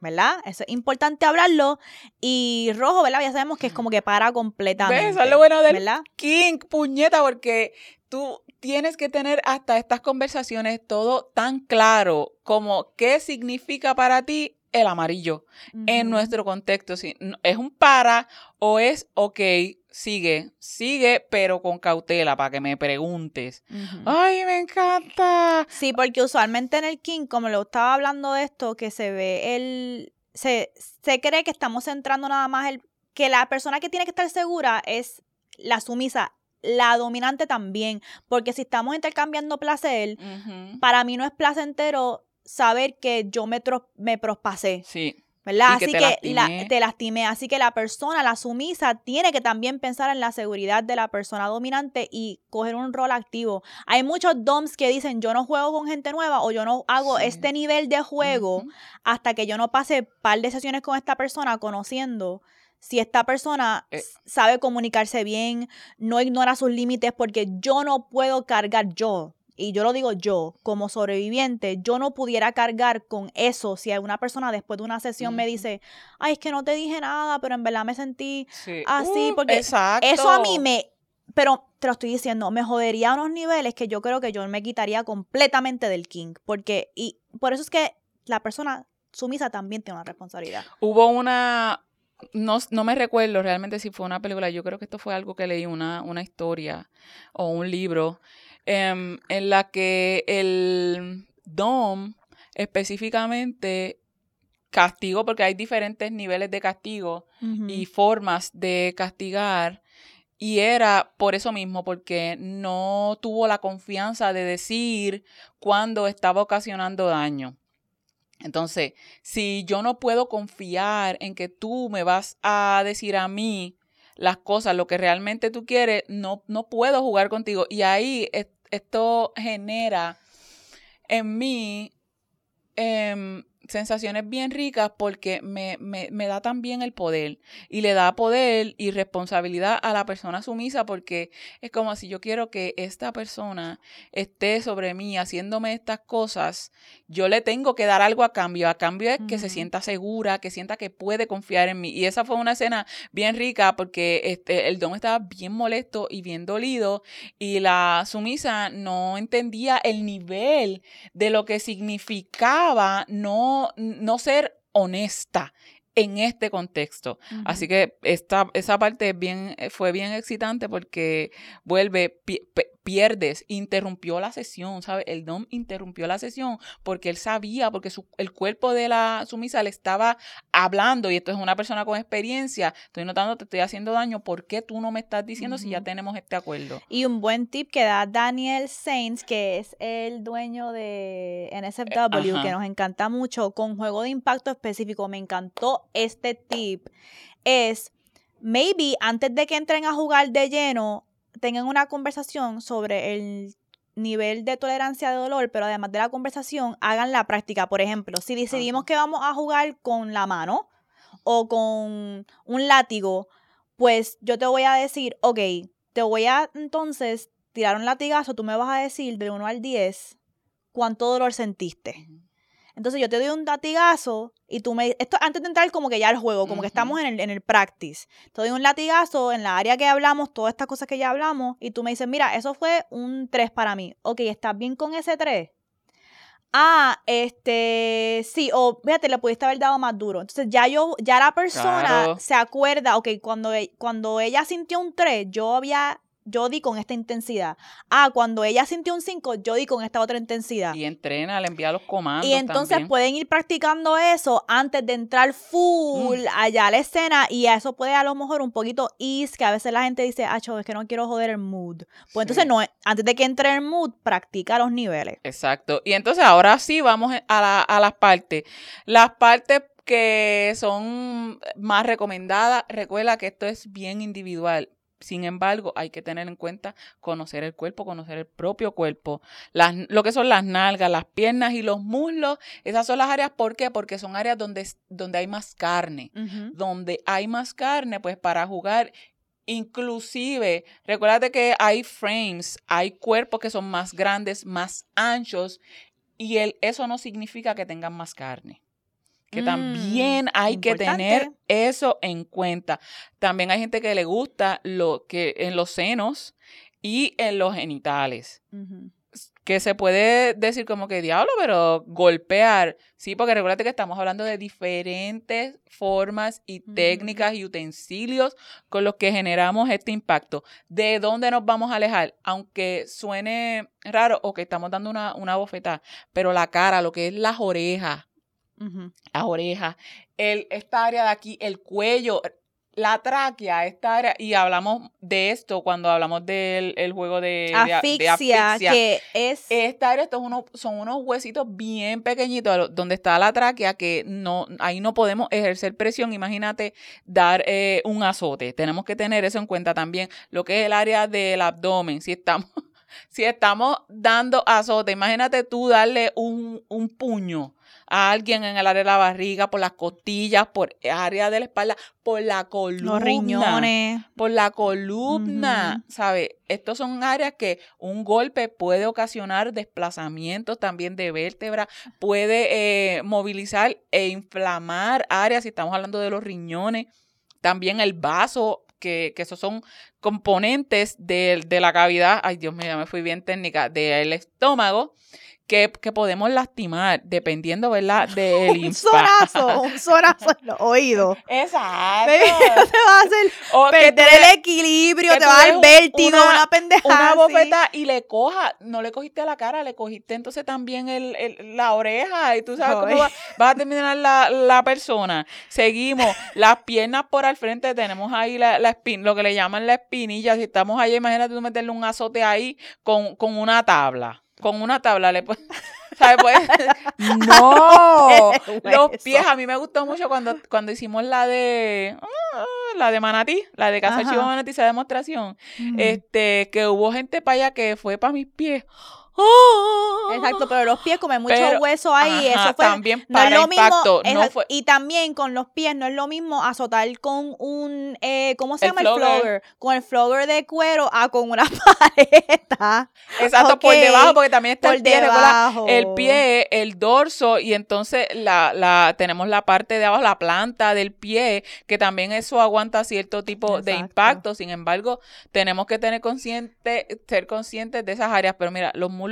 ¿Verdad? Eso es importante hablarlo. Y rojo, ¿verdad? Ya sabemos que es como que para completamente. ¿Ves? Eso es lo bueno del ¿Verdad? King, puñeta, porque tú tienes que tener hasta estas conversaciones todo tan claro como qué significa para ti el amarillo en nuestro contexto. Si es un para o es ok, sigue, sigue, pero con cautela para que me preguntes. Ay, me encanta. Sí, porque usualmente en el King, como lo estaba hablando de esto, que se ve el. Se, se cree que estamos centrando nada más el. Que la persona que tiene que estar segura es la sumisa, la dominante también. Porque si estamos intercambiando placer, para mí no es placentero saber que yo me, tro- me prospasé, Sí. ¿Verdad? Que Así te que la- te lastimé. Así que la persona, la sumisa, tiene que también pensar en la seguridad de la persona dominante y coger un rol activo. Hay muchos DOMs que dicen yo no juego con gente nueva o yo no hago Sí. este nivel de juego hasta que yo no pase par de sesiones con esta persona conociendo si esta persona Eh. sabe comunicarse bien, no ignora sus límites porque yo no puedo cargar yo. Y yo lo digo yo, como sobreviviente, yo no pudiera cargar con eso si una persona después de una sesión me dice, ay, es que no te dije nada, pero en verdad me sentí Sí. así, Uh, porque exacto. eso a mí me, pero te lo estoy diciendo, me jodería a unos niveles que yo creo que yo me quitaría completamente del king, porque, y por eso es que la persona sumisa también tiene una responsabilidad. Hubo una, no, no me recuerdo realmente si fue una película, yo creo que esto fue algo que leí, una, una historia o un libro, em, en la que el Dom específicamente castigó, porque hay diferentes niveles de castigo y formas de castigar. Y era por eso mismo, porque no tuvo la confianza de decir cuando estaba ocasionando daño. Entonces, si yo no puedo confiar en que tú me vas a decir a mí las cosas, lo que realmente tú quieres, no, no puedo jugar contigo. Y ahí esto genera en mí em, sensaciones bien ricas porque me, me, me da también el poder y le da poder y responsabilidad a la persona sumisa porque es como si yo quiero que esta persona esté sobre mí haciéndome estas cosas, yo le tengo que dar algo a cambio. A cambio es que se sienta segura, que sienta que puede confiar en mí. Y esa fue una escena bien rica porque este, el don estaba bien molesto y bien dolido y la sumisa no entendía el nivel de lo que significaba no, no ser honesta en este contexto. Así que esta, esa parte bien, eh, fue bien excitante porque vuelve, pi- pe- pierdes. Interrumpió la sesión, ¿sabes? El DOM interrumpió la sesión porque él sabía, porque su, el cuerpo de la sumisa le estaba hablando y esto es una persona con experiencia. Estoy notando, te estoy haciendo daño. ¿Por qué tú no me estás diciendo si ya tenemos este acuerdo? Y un buen tip que da Daniel Sainz, que es el dueño de NSFW, que nos encanta mucho, con juego de impacto específico. Me encantó este tip. Es maybe antes de que entren a jugar de lleno, tengan una conversación sobre el nivel de tolerancia de dolor, pero además de la conversación, hagan la práctica. Por ejemplo, si decidimos que vamos a jugar con la mano o con un látigo, pues yo te voy a decir, ok, te voy a entonces tirar un latigazo, tú me vas a decir de 1 al 10 cuánto dolor sentiste. Entonces yo te doy un latigazo y tú me... Esto antes de entrar como que ya al juego, como que estamos en el, en el practice. Te doy un latigazo en la área que hablamos, todas estas cosas que ya hablamos, y tú me dices, mira, eso fue un 3 para mí. Ok, ¿estás bien con ese 3? Ah, este, sí, o fíjate, le pudiste haber dado más duro. Entonces ya yo, ya la persona se acuerda, ok, cuando, e, cuando ella sintió un 3, yo había yo di con esta intensidad. Ah, cuando ella sintió un 5, yo di con esta otra intensidad. Y entrena, le envía los comandos. Y entonces pueden ir practicando eso antes de entrar full mm. allá a la escena. Y eso puede a lo mejor un poquito ease, que a veces la gente dice, ah, es que no quiero joder el mood. Pues entonces no, antes de que entre el mood, practica los niveles. Exacto. Y entonces ahora sí vamos a, a las partes. Las partes que son más recomendadas, recuerda que esto es bien individual sin embargo, hay que tener en cuenta conocer el cuerpo, conocer el propio cuerpo, las, lo que son las nalgas, las piernas y los muslos. Esas son las áreas, ¿por qué? Porque son áreas donde, donde hay más carne. Donde hay más carne, pues para jugar Inclusive, recuérdate que hay frames, hay cuerpos que son más grandes, más anchos, y el, eso no significa que tengan más carne que también mm, hay que tener eso en cuenta. También hay gente que le gusta lo que en los senos y en los genitales. Que se puede decir como que diablo, pero golpear. Sí, porque recuerda que estamos hablando de diferentes formas y técnicas y utensilios con los que generamos este impacto. ¿De dónde nos vamos a alejar? Aunque suene raro o que estamos dando una, una bofetada, pero la cara, lo que es las orejas, las orejas, el, esta área de aquí, el cuello, la tráquea, esta área, y hablamos de esto cuando hablamos del juego de asfixia, que es... Esta área, estos uno, son unos huesitos bien pequeñitos donde está la tráquea, que no, ahí no podemos ejercer presión, imagínate dar eh, un azote, tenemos que tener eso en cuenta también, lo que es el área del abdomen, si estamos... Si estamos dando azote, imagínate tú darle un, un puño a alguien en el área de la barriga, por las costillas, por área de la espalda, por la columna. Los riñones. Por la columna, ¿sabes? Estos son áreas que un golpe puede ocasionar desplazamientos también de vértebra, puede eh, movilizar e inflamar áreas, si estamos hablando de los riñones. También el vaso, que, que, esos son componentes de, de, la cavidad, ay Dios mío, me fui bien técnica, del estómago, que, podemos lastimar dependiendo, ¿verdad? Del un sorazo, un sorazo en los oídos. Exacto. te va a hacer perder el equilibrio, te va a dar vértigo, una, una pendejada. Una bofeta y le coja, no le cogiste la cara, le cogiste entonces también el, el la oreja y tú sabes cómo va, a terminar la, la, persona. Seguimos, las piernas por al frente, tenemos ahí la, la espin, lo que le llaman la espinilla. Si estamos ahí, imagínate tú meterle un azote ahí con, con una tabla con una tabla le puedes... ¿Sabes? Pues, no, los pies. A mí me gustó mucho cuando, cuando hicimos la de ah, la de Manatí, la de Casa Chivo Manatí, esa demostración. Este, que hubo gente para allá que fue para mis pies. Exacto, pero los pies comen mucho hueso ahí. eso fue, también para no impacto, Y también con los pies no es lo mismo azotar con un, eh, ¿cómo se llama el flogger? Con el flogger de cuero a con una paleta. Exacto, por debajo, porque también está el pie, el pie, el dorso, y entonces la, la, tenemos la parte de abajo, la planta del pie, que también eso aguanta cierto tipo de impacto. Sin embargo, tenemos que tener consciente, ser conscientes de esas áreas. Pero mira, los muslos,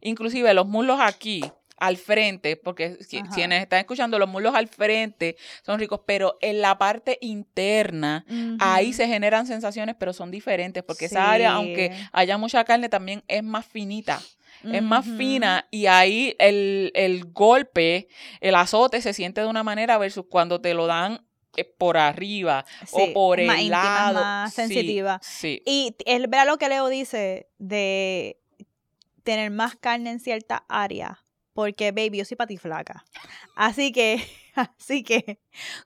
inclusive los muslos aquí, al frente, porque si- quienes están escuchando, los muslos al frente son ricos, pero en la parte interna, ahí se generan sensaciones, pero son diferentes, porque esa área, aunque haya mucha carne, también es más finita. Es más fina y ahí el, el golpe, el azote se siente de una manera versus cuando te lo dan eh, por arriba Sí, o por el más íntima, lado. más Sí, sensitiva. Sí. Y es verdad lo que Leo dice de tener más carne en cierta área. Porque, baby, yo soy patiflaca. Así que, así que,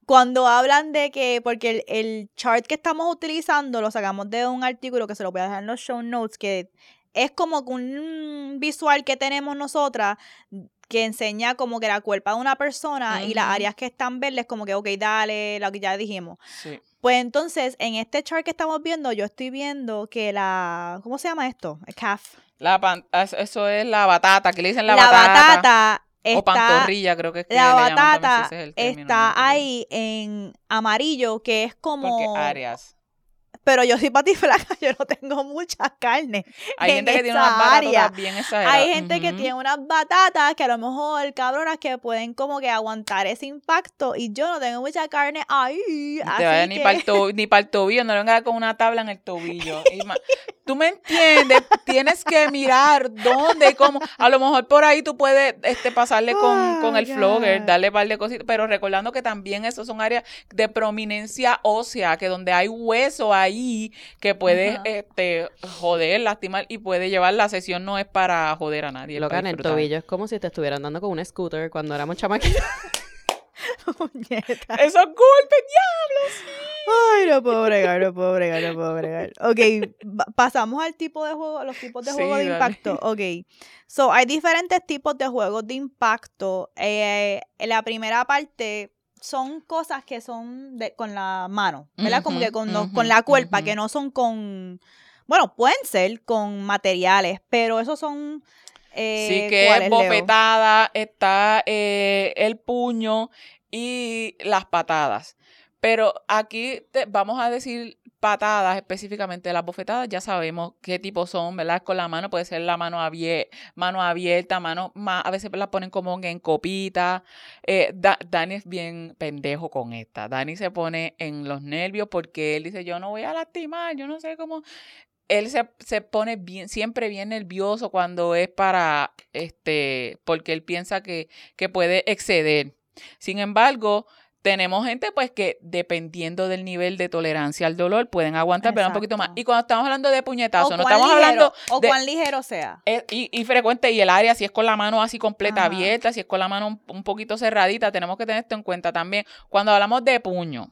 cuando hablan de que, porque el, el chart que estamos utilizando lo sacamos de un artículo que se lo voy a dejar en los show notes, que es como un visual que tenemos nosotras que enseña como que la cuerpa de una persona y las áreas que están verdes, como que, ok, dale, lo que ya dijimos. sí. Pues entonces, en este chart que estamos viendo, yo estoy viendo que la. ¿Cómo se llama esto? El calf. La pan- eso es la batata, que le dicen la, La, batata. batata, está. o pantorrilla, creo que es que La le llaman también, batata si ese es el término, no me está ahí en amarillo, que es como. Porque áreas. Pero yo soy patiflaca, yo no tengo mucha carne. Hay en gente que tiene unas batatas área. bien exageradas. Hay gente que tiene unas batatas que a lo mejor, cabronas, que pueden como que aguantar ese impacto. Y yo no tengo mucha carne ahí. Te ni que- para el, to- ni pa'l tobillo, no le vengas con una tabla en el tobillo. Tú me entiendes, tienes que mirar dónde y cómo. A lo mejor por ahí tú puedes este, pasarle con, con el Oh, flogger, darle un par de cositas, pero recordando que también esos son áreas de prominencia ósea, que donde hay hueso que puede Ajá. este, joder, lastimar y puede llevar la sesión, no es para joder a nadie. Loca, para en el tobillo es como si te estuvieran dando con un scooter cuando éramos chamaquitos. Puñeta. Esos golpes, Ay, no puedo bregar, no puedo bregar, no puedo bregar. Ok, pasamos al tipo de juego, a los tipos de Sí, juegos de dale. impacto. Ok, so hay diferentes tipos de juegos de impacto. Eh, en la primera parte son cosas que son de, con la mano, ¿verdad? Como que con, con la cuerpa, que no son con, bueno, pueden ser con materiales, pero esos son... eh, Sí, que ¿cuáles, es Leo? bofetada, está eh, el puño y las patadas. Pero aquí vamos a decir patadas específicamente. Las bofetadas ya sabemos qué tipo son, ¿verdad? Con la mano puede ser la mano, abie- mano abierta, mano más, a veces la ponen como en copita. Eh, Da- Dani es bien pendejo con esta. Dani se pone en los nervios porque él dice, yo no voy a lastimar, yo no sé cómo él se, se pone bien, siempre bien nervioso cuando es para, este, porque él piensa que, que puede exceder. Sin embargo, tenemos gente pues que dependiendo del nivel de tolerancia al dolor pueden aguantar pero un poquito más. Exacto. Y cuando estamos hablando de puñetazo, O no estamos ligero- hablando O de- cuán ligero sea. eh, y, y frecuente, y el área, si es con la mano así completa Ajá. abierta, si es con la mano un, un poquito cerradita, tenemos que tener esto en cuenta también. Cuando hablamos de puño.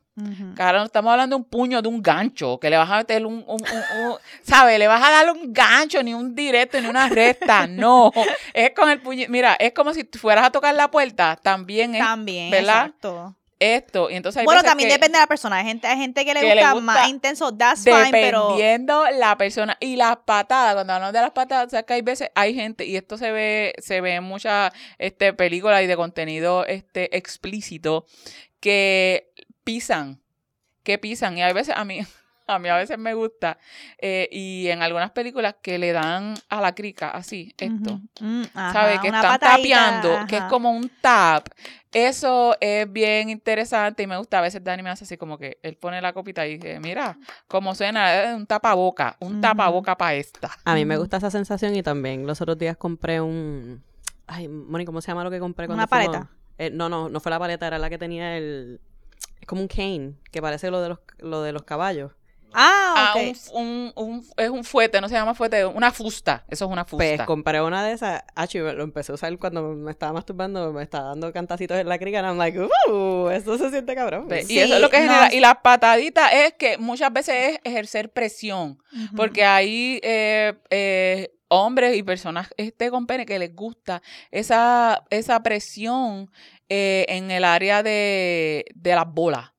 Claro, no estamos hablando de un puño de un gancho, que le vas a meter un, un, un- un- ¿sabes? Le vas a dar un gancho, ni un directo, ni una recta, no. Es con el puño, mira, es como si fueras a tocar la puerta, también es También, ¿verdad? exacto. Esto. Y entonces hay Bueno, también que- depende de la persona. Hay gente, hay gente que le, que le gusta, más intenso, that's fine, pero Dependiendo la persona y las patadas, cuando hablamos de las patadas, o sea que hay veces, hay gente, y esto se ve, se ve en muchas este, películas y de contenido este, explícito, que pisan, que pisan. Y hay veces, a mí, a mí a veces me gusta, eh, y en algunas películas que le dan a la crica, así, esto. Ujú. Mm, ¿Sabes? Que están patadita, tapeando, que es como un tap. Eso es bien interesante y me gusta. A veces Dani me hace así como que él pone la copita y dice, mira, como suena, es un tapaboca, un Ujú. tapaboca para esta. A mí me gusta esa sensación y también los otros días compré un... Ay, Moni, ¿cómo se llama lo que compré cuando ¿Una fuimos? paleta? Eh, no, no, no fue la paleta, era la que tenía el... Es como un cane, que parece lo de los, lo de los caballos. Ah, Ah, ok. un, un, un- es un fuete, no se llama fuete, una fusta. Eso es una Pues fusta. compré una de esas, ah, lo empecé a usar cuando me estaba masturbando, me estaba dando cantacitos en la crica, y I'm like, uh, esto se siente cabrón. Sí, y eso es lo que genera. Y las pataditas es que muchas veces es ejercer presión. Porque hay eh, eh, hombres y personas este con pene que les gusta esa, esa presión eh, en el área de, de las bolas.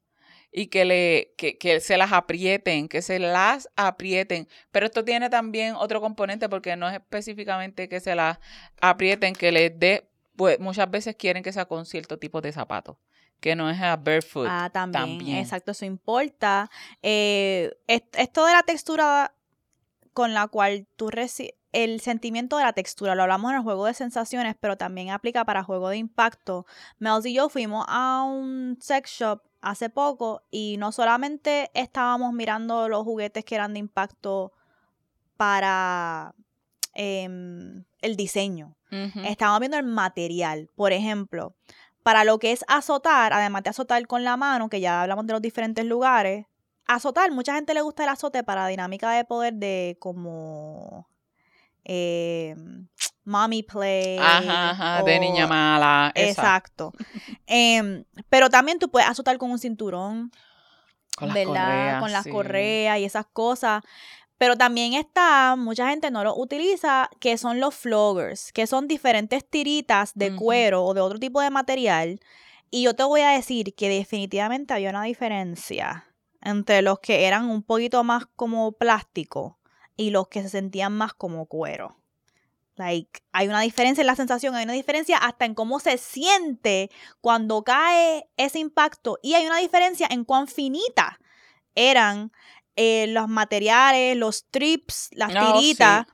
Y que, le, que, que se las aprieten, que se las aprieten. Pero esto tiene también otro componente porque no es específicamente que se las aprieten, que les dé, pues muchas veces quieren que sea con cierto tipo de zapatos, que no es a barefoot. Ah, también, también. Exacto, eso importa. Eh, est- esto de la textura con la cual tú recibes el sentimiento de la textura, lo hablamos en el juego de sensaciones, pero también aplica para juego de impacto. Mels y yo fuimos a un sex shop hace poco y no solamente estábamos mirando los juguetes que eran de impacto para em, el diseño, estábamos viendo el material. Por ejemplo, para lo que es azotar, además de azotar con la mano, que ya hablamos de los diferentes lugares, azotar, mucha gente le gusta el azote para dinámica de poder de como eh, mommy play. Ajá, ajá, de niña mala. Exacto. Em, pero también tú puedes azotar con un cinturón. Con las Correas, con las correas y esas cosas. Pero también está, mucha gente no lo utiliza, que son los floggers, que son diferentes tiritas de cuero o de otro tipo de material. Y yo te voy a decir que definitivamente había una diferencia entre los que eran un poquito más como plástico y los que se sentían más como cuero. Like, hay una diferencia en la sensación, hay una diferencia hasta en cómo se siente cuando cae ese impacto y hay una diferencia en cuán finita eran eh, los materiales, los trips, las oh, tiritas.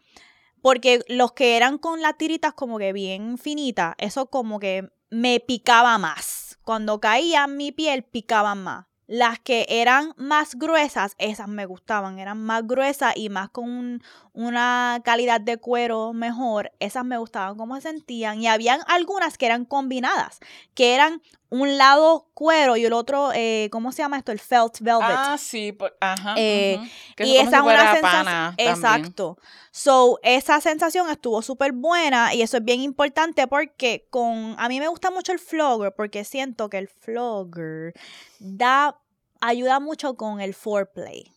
Porque los que eran con las tiritas como que bien finitas, eso como que me picaba más. Cuando caía mi piel, picaban más. Las que eran más gruesas, esas me gustaban, eran más gruesas y más con una calidad de cuero mejor, esas me gustaban cómo se sentían. Y habían algunas que eran combinadas, que eran un lado cuero y el otro, eh, ¿cómo se llama esto? El felt velvet. Ah, sí, ajá. Eh, y esa es una sensación. Exacto. So, esa sensación estuvo súper buena y eso es bien importante porque con. A mí me gusta mucho el flogger porque siento que el flogger da. ayuda mucho con el foreplay.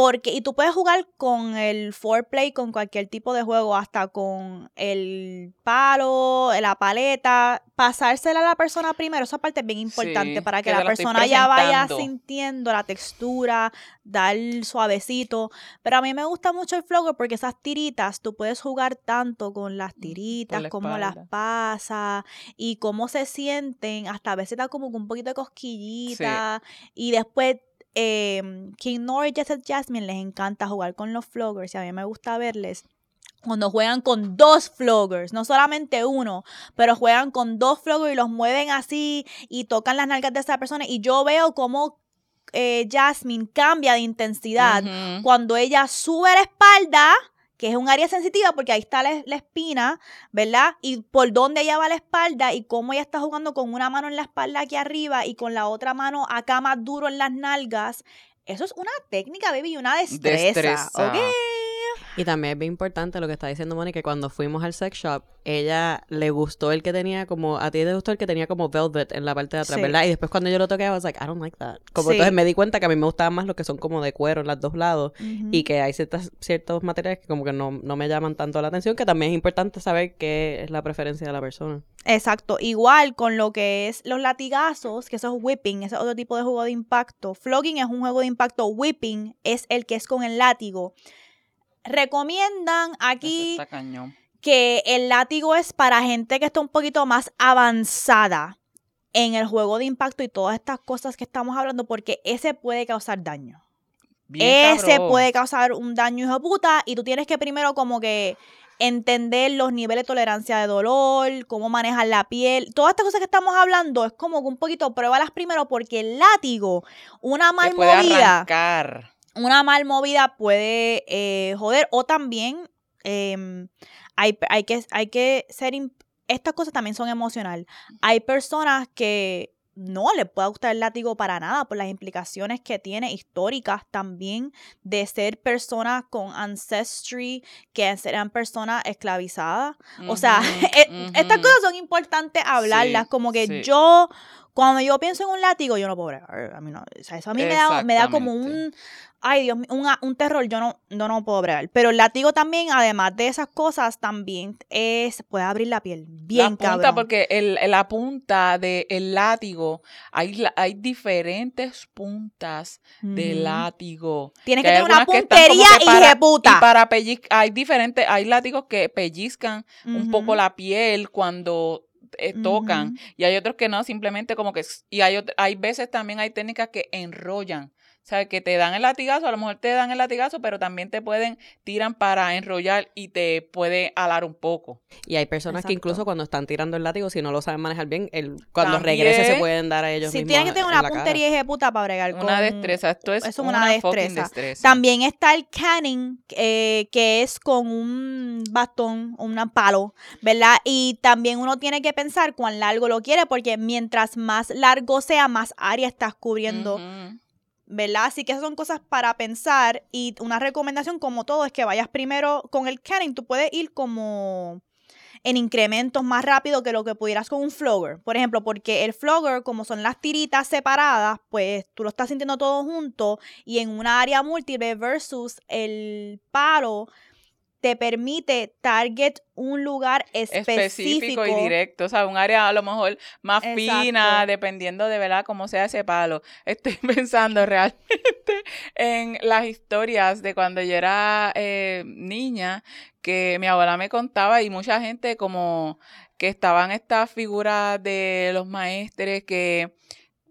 Porque, y tú puedes jugar con el foreplay, con cualquier tipo de juego, hasta con el palo, la paleta, pasársela a la persona primero, esa parte es bien importante para que, la persona ya vaya sintiendo la textura, dar suavecito. Pero a mí me gusta mucho el flogger porque esas tiritas, tú puedes jugar tanto con las tiritas, cómo las pasa y cómo se sienten, hasta a veces da como un poquito de cosquillita y después eh, King Nor y Jasmine les encanta jugar con los floggers y a mí me gusta verles cuando juegan con dos floggers, no solamente uno, pero juegan con dos floggers y los mueven así y tocan las nalgas de esa persona y yo veo cómo eh, Jasmine cambia de intensidad cuando ella sube la espalda que es un área sensitiva porque ahí está la, espina, ¿verdad? Y por dónde ella va la espalda y cómo ella está jugando con una mano en la espalda aquí arriba y con la otra mano acá más duro en las nalgas. Eso es una técnica, baby, y una destreza. destreza. Y también es bien importante lo que está diciendo Mónica, que cuando fuimos al sex shop, ella le gustó el que tenía como, a ti te gustó el que tenía como velvet en la parte de atrás, ¿verdad? Y después cuando yo lo toqué, I was like, I don't like that. Como entonces me di cuenta que a mí me gustaban más los que son como de cuero en los dos lados y que hay ciertas, ciertos materiales que como que no, no me llaman tanto la atención, que también es importante saber qué es la preferencia de la persona. Exacto, igual con lo que es los latigazos, que eso es whipping, ese es otro tipo de juego de impacto. Flogging es un juego de impacto, whipping es el que es con el látigo recomiendan aquí que el látigo es para gente que está un poquito más avanzada en el juego de impacto y todas estas cosas que estamos hablando, porque ese puede causar daño. ese puede causar un daño, hijo puta, y tú tienes que primero como que entender los niveles de tolerancia de dolor, cómo manejar la piel, todas estas cosas que estamos hablando es como que un poquito pruébalas primero porque el látigo, una mal movida, una mal movida puede eh, joder o también em, hay, hay, que, hay que ser... Estas cosas también son emocional. Hay personas que no les puede gustar el látigo para nada por las implicaciones que tiene históricas también de ser personas con ancestry, que eran personas esclavizadas. o sea, e, estas cosas son importantes hablarlas, como que yo, cuando yo pienso en un látigo, yo no puedo A mí no, o sea, eso a mí me da, me da como un, ay Dios mío, un, un, terror, yo no, no, no puedo bregar. Pero el látigo también, además de esas cosas, también es, puede abrir la piel. Bien, la punta, porque el, la punta del látigo, hay, hay diferentes puntas de látigo. Tiene que, tener una puntería y de puta. Y para hay diferentes, hay látigos que pellizcan un poco la piel cuando eh, tocan y hay otros que no, simplemente como que, y hay, hay veces también hay técnicas que enrollan O sea, que te dan el latigazo, a lo mejor te dan el latigazo, pero también te pueden, tiran para enrollar y te puede alar un poco. Y hay personas que incluso cuando están tirando el látigo, si no lo saben manejar bien, el, cuando También. regrese se pueden dar a ellos Si mismos tienen que tener en una puntería de puta para bregar con... Una destreza, esto es, una, destreza. destreza. También está el canning, eh, que es con un bastón, un palo, ¿verdad? Y también uno tiene que pensar cuán largo lo quiere, porque mientras más largo sea, más área estás cubriendo. ¿Verdad? Así que esas son cosas para pensar. Y una recomendación, como todo, es que vayas primero con el canning. Tú puedes ir como en incrementos más rápido que lo que pudieras con un flogger. Por ejemplo, porque el flogger, como son las tiritas separadas, pues tú lo estás sintiendo todo junto y en una área múltiple versus el palo te permite target un lugar específico. específico y directo, o sea, un área a lo mejor más Exacto. fina, dependiendo de verdad cómo sea ese palo. Estoy pensando realmente en las historias de cuando yo era eh, niña, que mi abuela me contaba y mucha gente como que estaban estas figuras de los maestres que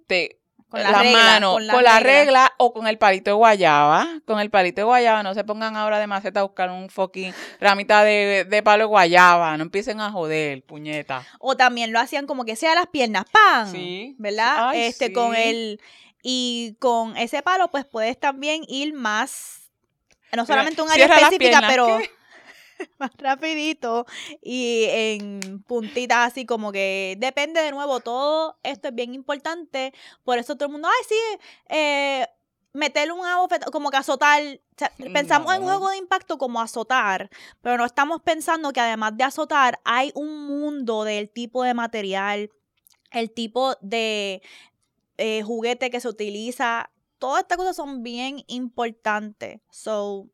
te Con la las regla, con con la la, regla. o con el palito de guayaba. Con el palito de guayaba, no se pongan ahora de maceta a buscar un fucking ramita de, de palo de guayaba. No empiecen a joder, puñeta. O también lo hacían como que sea las piernas, ¡pam! Sí. ¿Verdad? Ay, este, con el. Y con ese palo, pues puedes también ir más. No solamente un área específica, pero. ¿qué? más rapidito y en puntitas así como que depende de nuevo todo esto es bien importante por eso todo el mundo ay sí eh, meterle un abofetado como que azotar o sea, pensamos en No. juego de impacto como azotar pero no estamos pensando que además de azotar hay un mundo del tipo de material el tipo de eh, juguete que se utiliza todas estas cosas son bien importantes so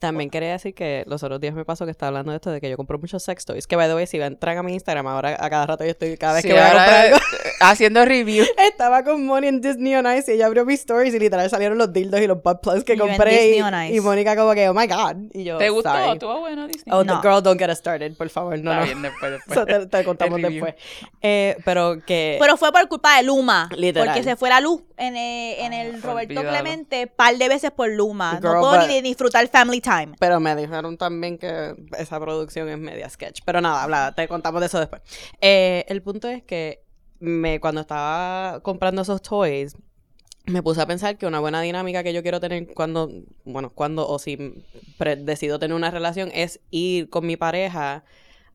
También quería decir que los otros días me pasó que estaba hablando de esto de que yo compro muchos sex toys. Que by the way, si entran a mi Instagram, ahora a cada rato yo estoy, cada vez Sí, que voy a comprar algo, eh, haciendo review. estaba con Moni en Disney on Ice y ella abrió mis stories y literal salieron los dildos y los butt plugs que Y en compré. Y, y Mónica como que, oh my god. Y yo, ¿Te gustó? sorry. ¿Estuvo bueno, Disney? Oh, No. the girl, don't get us started, por favor. No, Está no. bien, después, después. Eso te, te contamos El después. Eh, pero que... Pero fue por culpa de Luma. Literal. Porque se fue la luz en, eh, en Ah, el Roberto olvídalo. Clemente par de veces por Luma. Girl, no puedo but- ni disfrutar family Pero me dijeron también que esa producción es media sketch. Pero nada, habla, te contamos de eso después. Eh, el punto es que me, cuando estaba comprando esos toys, me puse a pensar que una buena dinámica que yo quiero tener cuando, bueno, cuando o si decido tener una relación es ir con mi pareja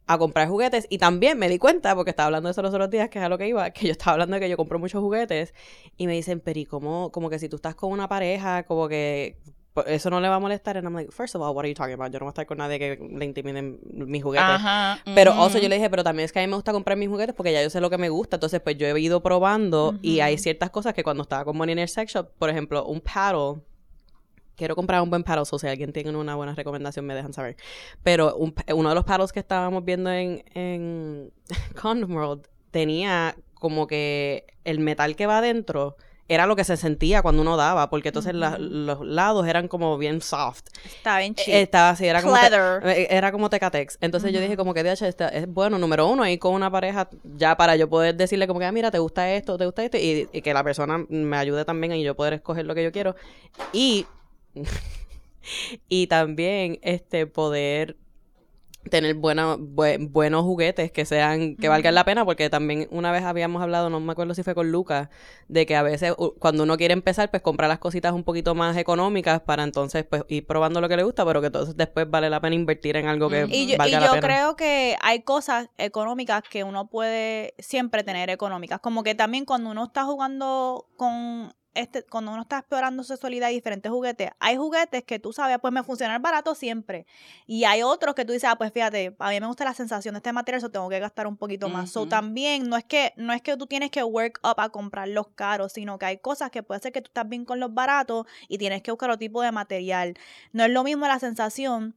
a comprar juguetes y también me di cuenta, porque estaba hablando de eso los otros días, que es a lo que iba, que yo estaba hablando de que yo compro muchos juguetes y me dicen, pero ¿y cómo? Como que si tú estás con una pareja, como que eso no le va a molestar. And I'm like, first of all, what are you talking about? Yo no voy a estar con nadie que le intimiden mis juguetes. Ajá. Pero ujú. also yo le dije, pero también es que a mí me gusta comprar mis juguetes porque ya yo sé lo que me gusta. Entonces, pues yo he ido probando y hay ciertas cosas que cuando estaba con Money in el Sex Shop, por ejemplo, un paddle. Quiero comprar un buen paddle, so si alguien tiene una buena recomendación me dejan saber. Pero un- uno de los paddles que estábamos viendo en, en Condom World tenía como que el metal que va adentro era lo que se sentía cuando uno daba, porque entonces la- los lados eran como bien soft. Está bien Eh, chido. Estaba así, era como, te- eh, era como Tecatex. Entonces yo dije como que está- es bueno, número uno, ir con una pareja ya para yo poder decirle como que, ah, mira, te gusta esto, te gusta esto, y, y que la persona me ayude también y yo poder escoger lo que yo quiero. Y, y también este poder tener buena, bue- buenos juguetes que sean, que valgan la pena, porque también una vez habíamos hablado, no me acuerdo si fue con Lucas, de que a veces cuando uno quiere empezar, pues comprar las cositas un poquito más económicas para entonces pues ir probando lo que le gusta, pero que entonces después vale la pena invertir en algo que. Y yo, y valga la yo pena. creo que hay cosas económicas que uno puede siempre tener económicas. Como que también cuando uno está jugando con este, cuando uno está explorando sexualidad y diferentes juguetes, hay juguetes que tú sabes, pues me funcionan barato siempre. Y hay otros que tú dices, ah, pues fíjate, a mí me gusta la sensación de este material, eso tengo que gastar un poquito más. So Ujú. también no es que, no es que tú tienes que work up a comprar los caros, sino que hay cosas que puede ser que tú estás bien con los baratos y tienes que buscar otro tipo de material. No es lo mismo la sensación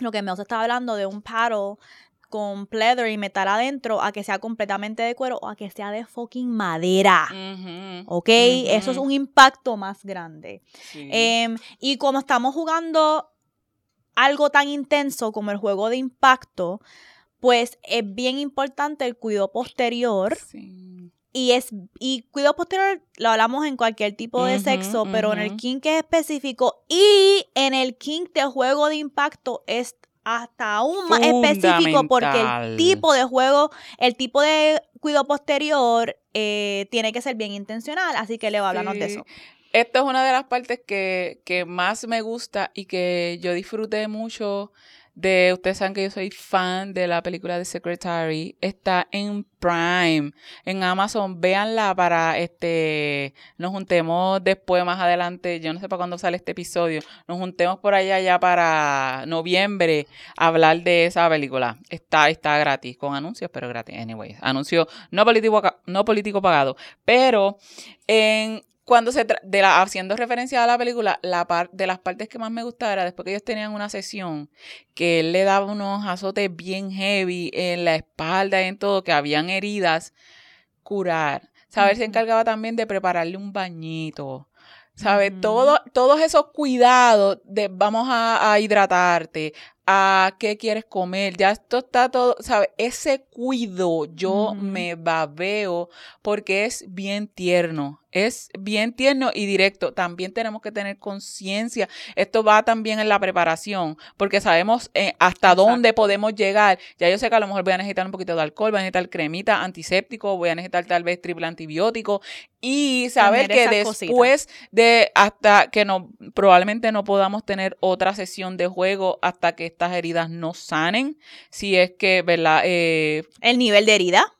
lo que me estaba hablando de un paddle con pleather y metal adentro a que sea completamente de cuero o a que sea de fucking madera. ¿Ok? Eso es un impacto más grande. sí. Em, y como estamos jugando algo tan intenso como el juego de impacto, pues es bien importante el cuidado posterior Sí. y es y cuidado posterior lo hablamos en cualquier tipo de sexo, pero en el kink es específico y en el kink de juego de impacto es hasta aún más específico porque el tipo de juego, el tipo de cuidado posterior eh, tiene que ser bien intencional, así que le voy a hablarnos de eso. Esta es una de las partes que, que más me gusta y que yo disfruté mucho de, ustedes saben que yo soy fan de la película de Secretary, está en Prime, en Amazon, véanla para este, nos juntemos después, más adelante, yo no sé para cuándo sale este episodio, nos juntemos por allá ya para noviembre hablar de esa película. Está, está gratis, con anuncios, pero gratis, anyway, anuncio no político, no político pagado, pero en cuando se tra- de la, haciendo referencia a la película, la par- de las partes que más me gustaba era después que ellos tenían una sesión que él le daba unos azotes bien heavy en la espalda y en todo, que habían heridas, curar. Saber se Ujú. encargaba también de prepararle un bañito. ¿Sabes? Todo, todos esos cuidados de vamos a, a hidratarte, a qué quieres comer, ya esto está todo, ¿sabes? Ese cuido yo me babeo porque es bien tierno, es bien tierno y directo. También tenemos que tener conciencia. Esto va también en la preparación, porque sabemos eh, hasta Exacto. dónde podemos llegar. Ya yo sé que a lo mejor voy a necesitar un poquito de alcohol, voy a necesitar cremita antiséptico, voy a necesitar tal vez triple antibiótico y saber que después de hasta que no probablemente no podamos tener otra sesión de juego hasta que estas heridas no sanen, si es que, ¿verdad? Eh, El nivel de herida.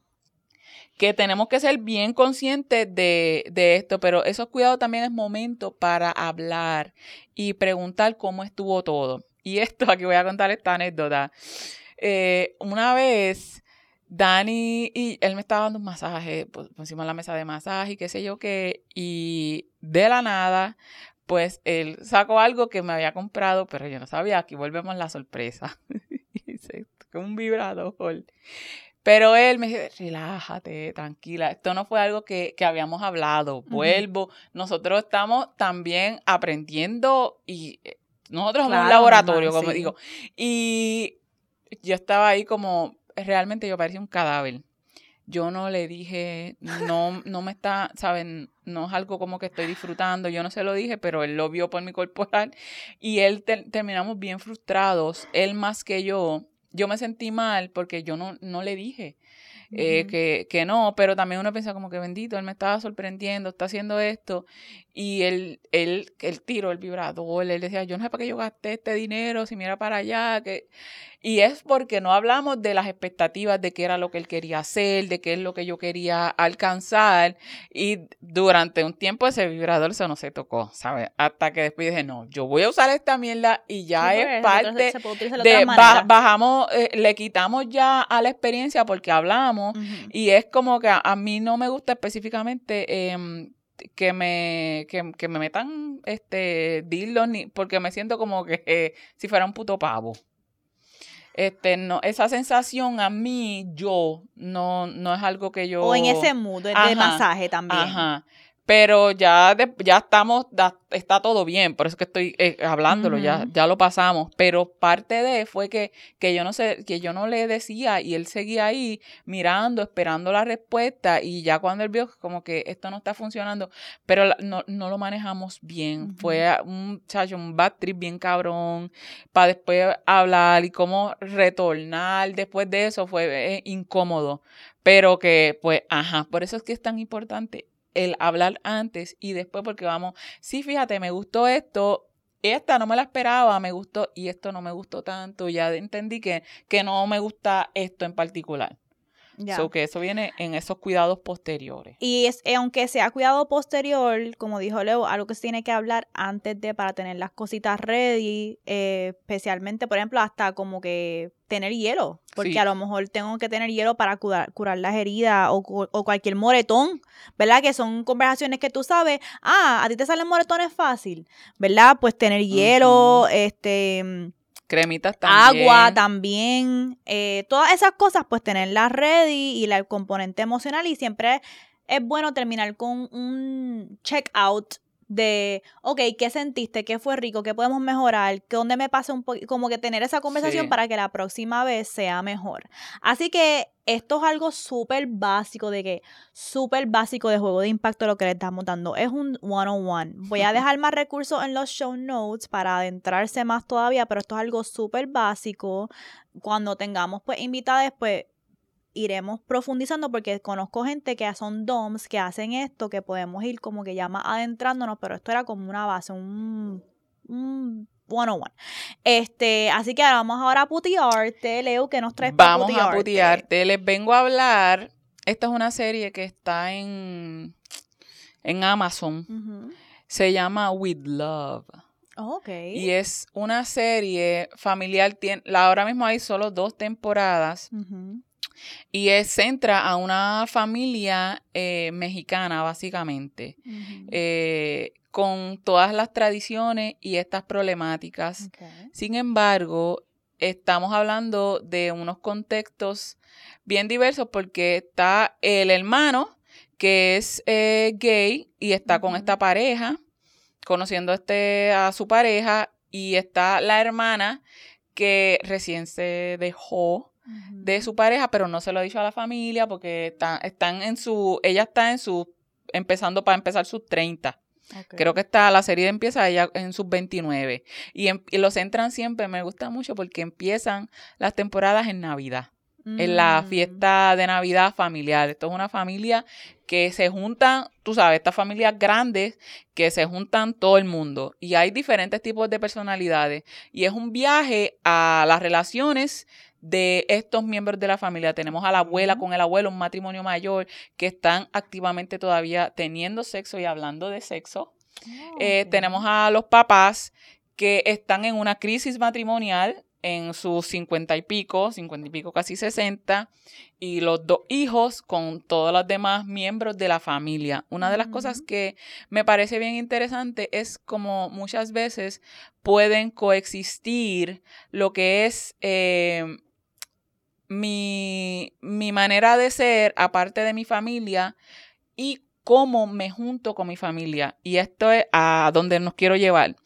Que tenemos que ser bien conscientes de, de esto, pero esos cuidados también es momento para hablar y preguntar cómo estuvo todo. Y esto, aquí voy a contar esta anécdota. Eh, una vez, Dani y él me estaba dando un masaje, pues, pusimos la mesa de masaje y qué sé yo qué, y de la nada, pues él sacó algo que me había comprado, pero yo no sabía, aquí volvemos la sorpresa. un vibrador. Pero él me dice, relájate, tranquila. Esto no fue algo que, que habíamos hablado. Vuelvo. Nosotros estamos también aprendiendo y eh, nosotros somos un laboratorio, como sí. digo. Y yo estaba ahí como, realmente yo parecía un cadáver. Yo no le dije, no, no me está, ¿saben? No es algo como que estoy disfrutando, yo no se lo dije, pero él lo vio por mi corporal y él te- terminamos bien frustrados, él más que yo. Yo me sentí mal porque yo no, no le dije eh, que, que no, pero también uno piensa como que bendito, él me estaba sorprendiendo, está haciendo esto, y él, él, él tiró el vibrador, él decía, yo no sé para qué yo gasté este dinero, si mira para allá, que... Y es porque no hablamos de las expectativas de qué era lo que él quería hacer, de qué es lo que yo quería alcanzar, y durante un tiempo ese vibrador se no se tocó, ¿sabes? Hasta que después dije, no, yo voy a usar esta mierda y ya Sí, es porque se- parte se puede utilizar de de bajamos, eh, le quitamos ya a la experiencia porque hablamos y es como que a, a mí no me gusta específicamente em, que me que, que me metan este dildos ni porque me siento como que eh, si fuera un puto pavo. Este, no, esa sensación a mí, yo, no, no es algo que yo. O en ese mood de, masaje también. Ajá. Pero ya, de- ya estamos, da- está todo bien, por eso que estoy eh, hablándolo, ya, ya lo pasamos. Pero parte de fue que, que yo no sé, que yo no le decía y él seguía ahí mirando, esperando la respuesta. Y ya cuando él vio como que esto no está funcionando, pero la- no, no lo manejamos bien. Fue un chacho, un bad trip bien cabrón, para después hablar y cómo retornar después de eso fue eh, incómodo. Pero que, pues, ajá, por eso es que es tan importante el hablar antes y después porque vamos, sí, fíjate, me gustó esto, esta no me la esperaba, me gustó y esto no me gustó tanto, ya entendí que, que no me gusta esto en particular. So que eso viene en esos cuidados posteriores. Y es, eh, aunque sea cuidado posterior, como dijo Leo, algo que se tiene que hablar antes de para tener las cositas ready, eh, especialmente, por ejemplo, hasta como que tener hielo, porque Sí. a lo mejor tengo que tener hielo para curar, curar las heridas o, o cualquier moretón, ¿verdad? Que son conversaciones que tú sabes, ah, a ti te salen moretones fácil, ¿verdad? Pues tener hielo, este... Cremitas también. Agua también, eh, todas esas cosas, pues tenerlas ready y la, el componente emocional y siempre es bueno terminar con un check out de, ok, ¿qué sentiste? ¿Qué fue rico? ¿Qué podemos mejorar? ¿Qué dónde me pasa un poco? Como que tener esa conversación Sí. para que la próxima vez sea mejor. Así que esto es algo súper básico de que, súper básico de juego de impacto lo que le estamos dando. Es un one-on-one. Voy a dejar más recursos en los show notes para adentrarse más todavía, pero esto es algo súper básico. Cuando tengamos pues invitadas, pues iremos profundizando porque conozco gente que son DOMs que hacen esto, que podemos ir como que ya más adentrándonos, pero esto era como una base, un, un one-on-one. Este, así que ahora vamos ahora a putearte, Leo, que nos traes para Vamos a putearte? Les vengo a hablar. Esta es una serie que está en, en Amazon. Se llama With Love. Ok. Y es una serie familiar. La, ahora mismo hay solo dos temporadas. Ujú. Y es, centra a una familia eh, mexicana, básicamente. Eh, con todas las tradiciones y estas problemáticas. Sin embargo, estamos hablando de unos contextos bien diversos porque está el hermano que es eh, gay y está con esta pareja, conociendo este, a su pareja, y está la hermana que recién se dejó de su pareja, pero no se lo ha dicho a la familia porque está- están en su, ella está en su, empezando para empezar sus 30. Ok. Creo que está, la serie empieza ella en sus 29. Y, em- y los entran siempre, me gusta mucho porque empiezan las temporadas en Navidad, en la Mm. fiesta de Navidad familiar. Esto es una familia que se juntan, tú sabes, estas familias grandes que se juntan todo el mundo. Y hay diferentes tipos de personalidades. Y es un viaje a las relaciones de estos miembros de la familia. Tenemos a la abuela con el abuelo, un matrimonio mayor, que están activamente todavía teniendo sexo y hablando de sexo. Eh, Ok. tenemos a los papás que están en una crisis matrimonial en sus cincuenta y pico, cincuenta y pico, casi sesenta, y los dos hijos con todos los demás miembros de la familia. Una de las cosas que me parece bien interesante es como muchas veces pueden coexistir lo que es eh, mi, mi manera de ser, aparte de mi familia, y cómo me junto con mi familia. Y esto es a donde nos quiero llevar.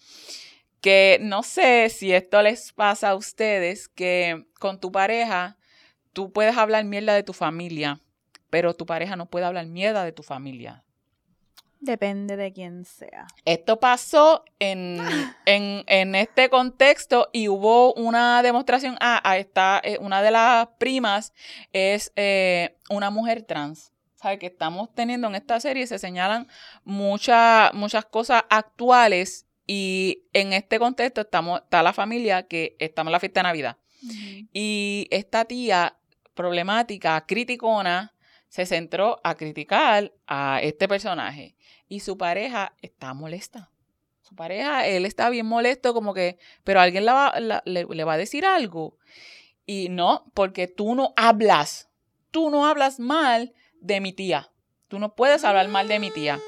Que no sé si esto les pasa a ustedes, que con tu pareja tú puedes hablar mierda de tu familia, pero tu pareja no puede hablar mierda de tu familia. Depende de quién sea. Esto pasó en, en, en este contexto y hubo una demostración. Ah, a esta, eh, una de las primas es eh, una mujer trans. ¿Sabe? Que estamos teniendo en esta serie, se señalan muchas muchas cosas actuales y en este contexto estamos, está la familia que estamos en la fiesta de Navidad. Y esta tía problemática, criticona, se centró a criticar a este personaje. Y su pareja está molesta. Su pareja, él está bien molesto, como que, pero alguien la va- la- le, le va a decir algo. Y no, porque tú no hablas. Tú no hablas mal de mi tía. Tú no puedes hablar mal de mi tía.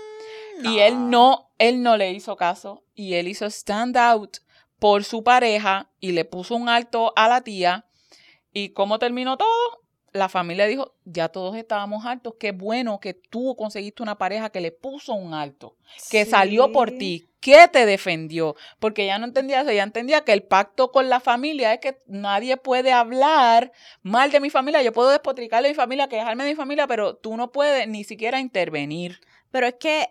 Y él no, él no le hizo caso. Y él hizo stand out por su pareja y le puso un alto a la tía. ¿Y cómo terminó todo? La familia dijo, ya todos estábamos altos, qué bueno que tú conseguiste una pareja que le puso un alto, que salió por ti, que te defendió, porque ella no entendía eso, ella entendía que el pacto con la familia es que nadie puede hablar mal de mi familia, yo puedo despotricarle a mi familia, quejarme de mi familia, pero tú no puedes ni siquiera intervenir. Pero es que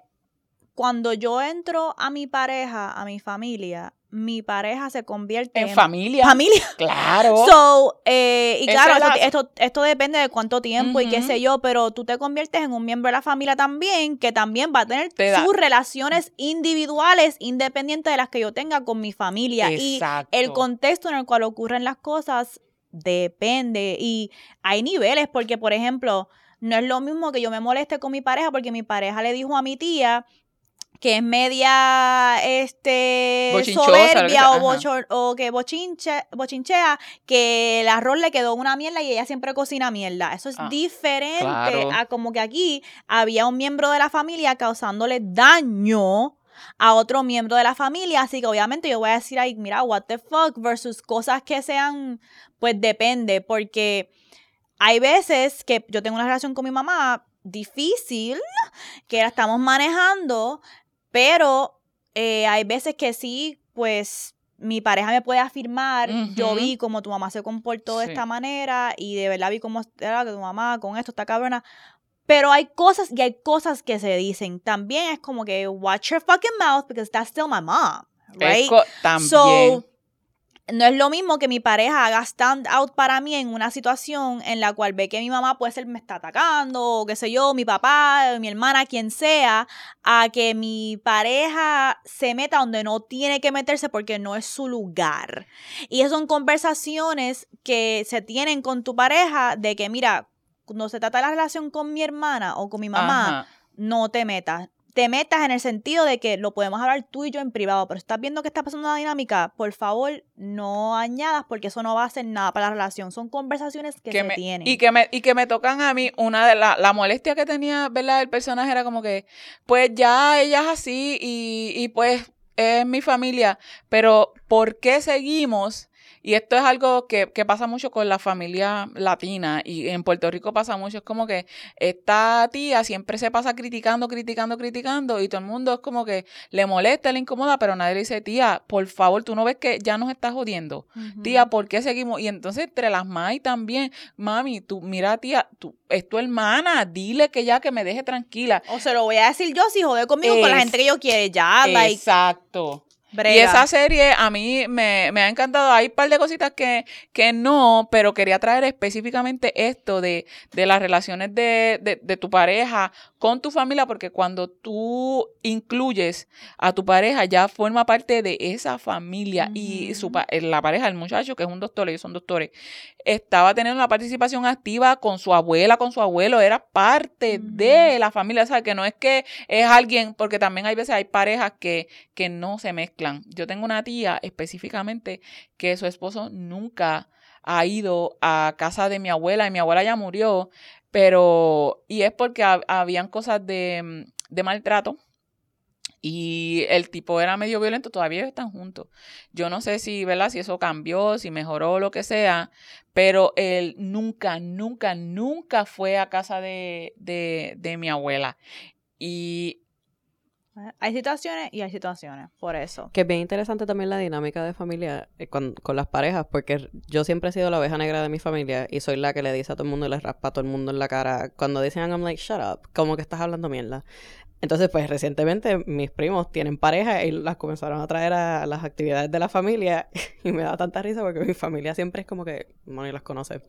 cuando yo entro a mi pareja, a mi familia, mi pareja se convierte En en, familia, familia. claro. So, eh, y claro, es esto, la- esto, esto depende de cuánto tiempo y qué sé yo, pero tú te conviertes en un miembro de la familia también, que también va a tener Te sus relaciones individuales independientes de las que yo tenga con mi familia. Y Exacto. el contexto en el cual ocurren las cosas depende. Y hay niveles, porque, por ejemplo, no es lo mismo que yo me moleste con mi pareja porque mi pareja le dijo a mi tía que es media este Bochinchosa, soberbia o, ajá. bocho- o que bochinche, bochinchea que el arroz le quedó una mierda y ella siempre cocina mierda. Eso es Ah, diferente claro. a como que aquí había un miembro de la familia causándole daño a otro miembro de la familia, así que obviamente yo voy a decir ahí, mira, what the fuck, versus cosas que sean, pues depende, porque hay veces que yo tengo una relación con mi mamá difícil, que la estamos manejando, Pero eh, hay veces que sí, pues mi pareja me puede afirmar, yo Ujú. vi cómo tu mamá se comportó de Sí. esta manera y de verdad vi cómo era que tu mamá con esto está cabrona. Pero hay cosas y hay cosas que se dicen. También es como que watch your fucking mouth because that's still my mom, right? también. So, no es lo mismo que mi pareja haga stand out para mí en una situación en la cual ve que mi mamá puede ser me está atacando, o qué sé yo, mi papá, mi hermana, quien sea, a que mi pareja se meta donde no tiene que meterse porque no es su lugar. Y esas son conversaciones que se tienen con tu pareja de que, mira, cuando se trata de la relación con mi hermana o con mi mamá, Ajá. no te metas. Te metas en el sentido de que lo podemos hablar tú y yo en privado, pero estás viendo que está pasando una dinámica, por favor, no añadas porque eso no va a hacer nada para la relación. Son conversaciones que, que se me- tienen. y que me y que me tocan a mí una de la, la molestia que tenía verdad el personaje era como que pues ya ella es así y, y pues es mi familia pero ¿por qué seguimos? Y esto es algo que, que pasa mucho con la familia latina y en Puerto Rico pasa mucho. Es como que esta tía siempre se pasa criticando, criticando, criticando y todo el mundo es como que le molesta, le incomoda, pero nadie le dice, tía, por favor, tú no ves que ya nos estás jodiendo. Tía, ¿por qué seguimos? Y entonces entre las mai también, mami, tú, mira, tía, tú, es tu hermana, dile que ya que me deje tranquila. O se lo voy a decir yo si jode conmigo con la Es- gente que yo quiere. Ya, like, Exacto. Y esa serie a mí me, me ha encantado. Hay un par de cositas que, que no, pero quería traer específicamente esto de, de las relaciones de, de, de tu pareja con tu familia, porque cuando tú incluyes a tu pareja, ya forma parte de esa familia. Y su, pa- la pareja, el muchacho, que es un doctor, ellos son doctores, estaba teniendo una participación activa con su abuela, con su abuelo, era parte de la familia, o sea, que no es que es alguien, porque también hay veces hay parejas que, que no se mezclan. Yo tengo una tía específicamente que su esposo nunca ha ido a casa de mi abuela y mi abuela ya murió, pero, y es porque hab- habían cosas de, mm, de maltrato. Y el tipo era medio violento, todavía están juntos. Yo no sé si, ¿verdad? Si eso cambió, si mejoró, lo que sea, pero él nunca, nunca, nunca fue a casa de, de, de mi abuela. Y Hay situaciones y hay situaciones, por eso. Que es bien interesante también la dinámica de familia eh, con, con las parejas, porque yo siempre he sido la oveja negra de mi familia y soy la que le dice a todo el mundo y le raspa a todo el mundo en la cara. Cuando dicen, I'm like, shut up, como que estás hablando mierda. Entonces, pues recientemente mis primos tienen pareja y las comenzaron a traer a las actividades de la familia y me da tanta risa porque mi familia siempre es como que, no, ni las conoce.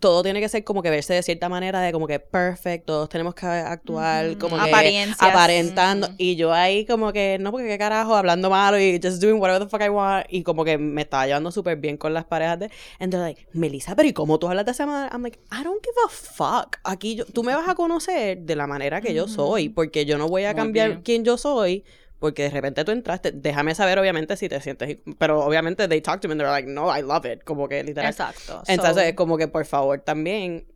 Todo tiene que ser como que verse de cierta manera, de como que perfect, todos tenemos que actuar como que aparentando. Y yo ahí como que, no, porque qué carajo, hablando malo y just doing whatever the fuck I want. Y como que me estaba llevando súper bien con las parejas de. And they're like, Melissa, pero ¿y cómo tú hablas de esa manera? I'm like, I don't give a fuck. Aquí yo, tú me vas a conocer de la manera que yo soy, porque yo no voy a Muy cambiar bien. quién yo soy. Porque de repente tú entraste, déjame saber obviamente si te sientes, pero obviamente they talk to me and they're like, no, I love it, como que literal. Exacto. Entonces, So, como que por favor también.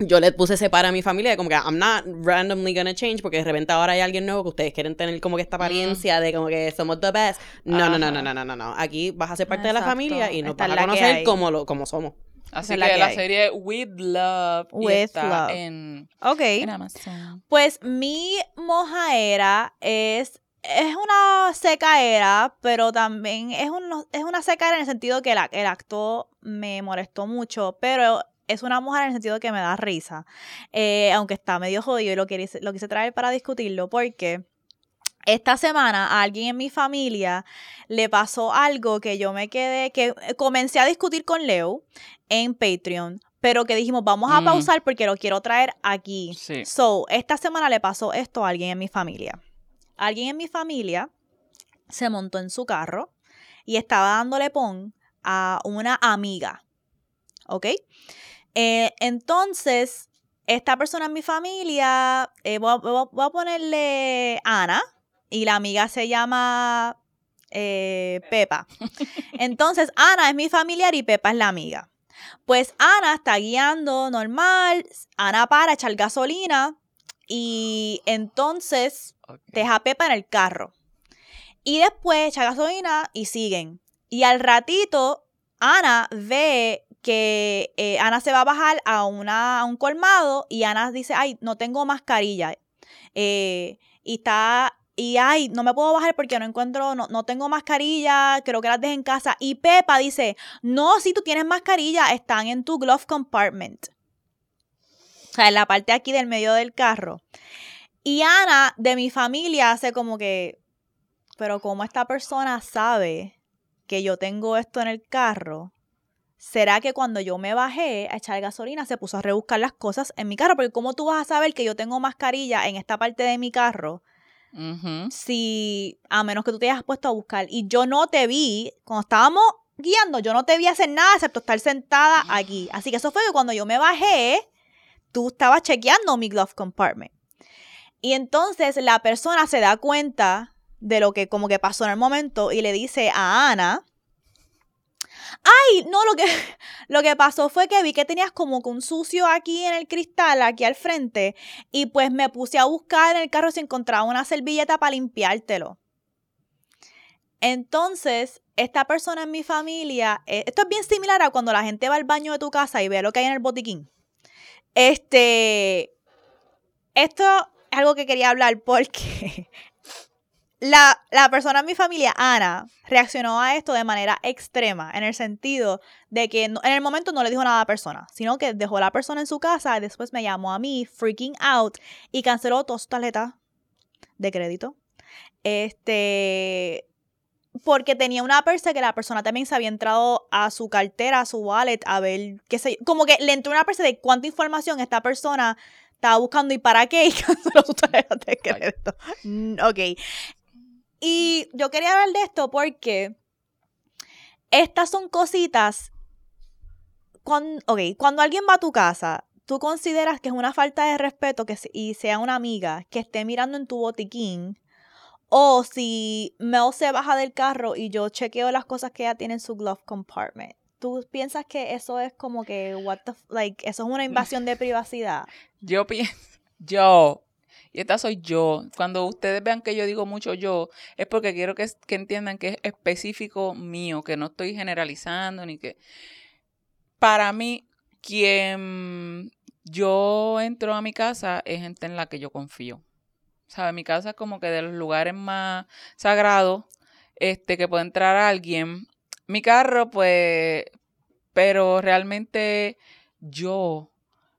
Yo le puse ese para a mi familia, como que I'm not randomly gonna change, porque de repente ahora hay alguien nuevo que ustedes quieren tener como que esta apariencia de como que somos the best. No, no, no, Ajá. no, no, no, no, no. Aquí vas a ser parte de la Exacto. familia y nos Esta vas a conocer como, lo, como somos. así que, que la serie With Love With está Love. En, ok. en Amazon. Pues mi mojaera es, es una secaera, pero también es, un, es una secaera en el sentido que la- el acto me molestó mucho, pero es una mojaera en el sentido que me da risa. Eh, aunque está medio jodido y lo quise, lo quise traer para discutirlo porque... Esta semana a alguien en mi familia le pasó algo que yo me quedé, que comencé a discutir con Leo en Patreon, pero que dijimos, vamos a Mm. pausar porque lo quiero traer aquí. Sí. So, esta semana le pasó esto a alguien en mi familia. Alguien en mi familia se montó en su carro y estaba dándole pon a una amiga. ¿Ok? Eh, entonces, esta persona en mi familia, eh, voy, a, voy ponerle Ana y la amiga se llama eh, Pepa. Entonces, Ana es mi familiar y Pepa es la amiga. Pues Ana está guiando normal, Ana para echar gasolina y entonces Ok. deja a Pepa en el carro. Y después echa gasolina y siguen. Y al ratito, Ana ve que eh, Ana se va a bajar a, una, a un colmado y Ana dice, ay, no tengo mascarilla. Eh, y está y ay, no me puedo bajar porque no encuentro, no, no tengo mascarilla, creo que las dejé en casa. Y Pepa dice, no, si tú tienes mascarilla, están en tu glove compartment. O sea, en la parte aquí del medio del carro. Y Ana, de mi familia, hace como que, pero como esta persona sabe que yo tengo esto en el carro, ¿será que cuando yo me bajé a echar gasolina se puso a rebuscar las cosas en mi carro? Porque ¿cómo tú vas a saber que yo tengo mascarilla en esta parte de mi carro? Si, a menos que tú te hayas puesto a buscar. Y yo no te vi, cuando estábamos guiando, yo no te vi hacer nada excepto estar sentada aquí. Así que eso fue que cuando yo me bajé, tú estabas chequeando mi glove compartment. Y entonces la persona se da cuenta de lo que como que pasó en el momento y le dice a Ana, ay, no, lo que, lo que pasó fue que vi que tenías como que un sucio aquí en el cristal, aquí al frente, y pues me puse a buscar en el carro si encontraba una servilleta para limpiártelo. Entonces, esta persona en mi familia, eh, esto es bien similar a cuando la gente va al baño de tu casa y ve lo que hay en el botiquín. Este, esto es algo que quería hablar porque la, la persona en mi familia, Ana, reaccionó a esto de manera extrema, en el sentido de que en el momento no le dijo nada a la persona, sino que dejó a la persona en su casa y después me llamó a mí, freaking out, y canceló todas sus tarjetas de crédito. Este, porque tenía una persa que la persona también se había entrado a su cartera, a su wallet, a ver, qué sé yo, como que le entró una persa de cuánta información esta persona estaba buscando y para qué y canceló su tarjeta de crédito. Mm, Ok. Y yo quería hablar de esto porque estas son cositas. Cuando, ok, cuando alguien va a tu casa, tú consideras que es una falta de respeto que y sea una amiga que esté mirando en tu botiquín. O si Mel se baja del carro y yo chequeo las cosas que ella tiene en su glove compartment. ¿Tú piensas que eso es como que, what the, like, eso es una invasión de privacidad? Yo pienso, yo, y esta soy yo. Cuando ustedes vean que yo digo mucho yo, es porque quiero que, que entiendan que es específico mío, que no estoy generalizando ni que. Para mí, quien yo entro a mi casa es gente en la que yo confío. Mi casa es como que de los lugares más sagrados este, que puede entrar alguien. Mi carro, pues, pero realmente yo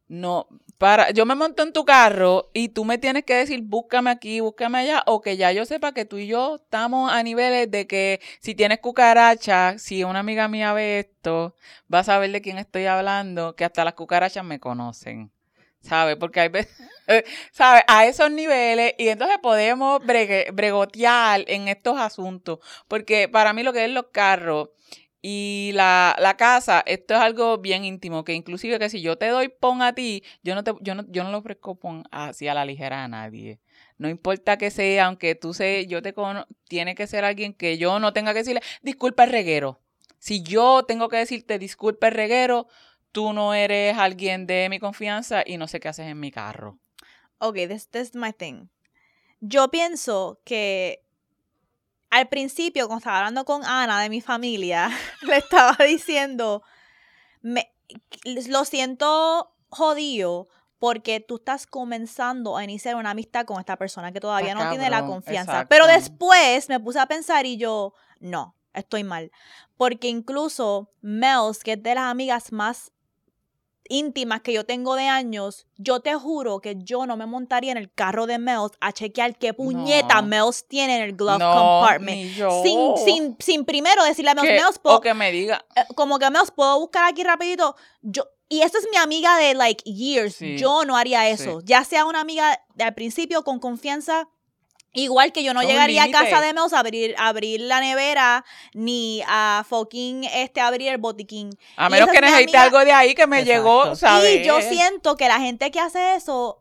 no, para, yo me monto en tu carro y tú me tienes que decir, búscame aquí, búscame allá, o que ya yo sepa que tú y yo estamos a niveles de que si tienes cucaracha, si una amiga mía ve esto, va a saber de quién estoy hablando, que hasta las cucarachas me conocen. ¿Sabes? Porque hay veces, ¿sabes? A esos niveles y entonces podemos bregue- bregotear en estos asuntos. Porque para mí lo que es los carros y la, la casa, esto es algo bien íntimo, que inclusive que si yo te doy pon a ti, yo no te, yo no, yo no le ofrezco pon así a la ligera a nadie. No importa que sea, aunque tú sé, yo te cono, tiene que ser alguien que yo no tenga que decirle, disculpa el reguero. Si yo tengo que decirte disculpa el reguero, tú no eres alguien de mi confianza y no sé qué haces en mi carro. Ok, this, this is my thing. Yo pienso que al principio, cuando estaba hablando con Ana de mi familia, le estaba diciendo, me, lo siento jodido porque tú estás comenzando a iniciar una amistad con esta persona que todavía no tiene la confianza. exacto. Pero después me puse a pensar y yo, no, estoy mal. Porque incluso Mels, que es de las amigas más íntimas que yo tengo de años, yo te juro que yo no me montaría en el carro de Mels a chequear qué puñeta No. Mels tiene en el glove no, compartment. Sin, sin, sin primero decirle a Mels, Mels, o que me diga, eh, como que Mels, puedo buscar aquí rapidito. Yo, y esta es mi amiga de like years. Sí, Yo no haría eso. sí. Ya sea una amiga de al principio con confianza. Igual que yo no llegaría a casa de Mels a abrir, abrir la nevera ni a fucking este abrir el botiquín. a menos que necesite amiga- algo de ahí que me Exacto. llegó, ¿sabes? Y yo siento que la gente que hace eso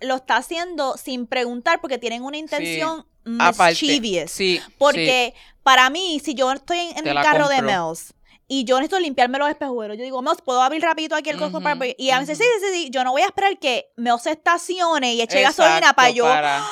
lo está haciendo sin preguntar porque tienen una intención Aparte, mischievous. Sí, sí. Porque para mí, si yo estoy en, en Te el carro de. Mels y yo necesito limpiarme los espejuelos, yo digo, Mels, ¿puedo abrir rapidito aquí el Ujú, cosmo para Y a veces, sí, ujú. sí, sí, yo no voy a esperar que Mels se estacione y eche Exacto, gasolina para yo... para-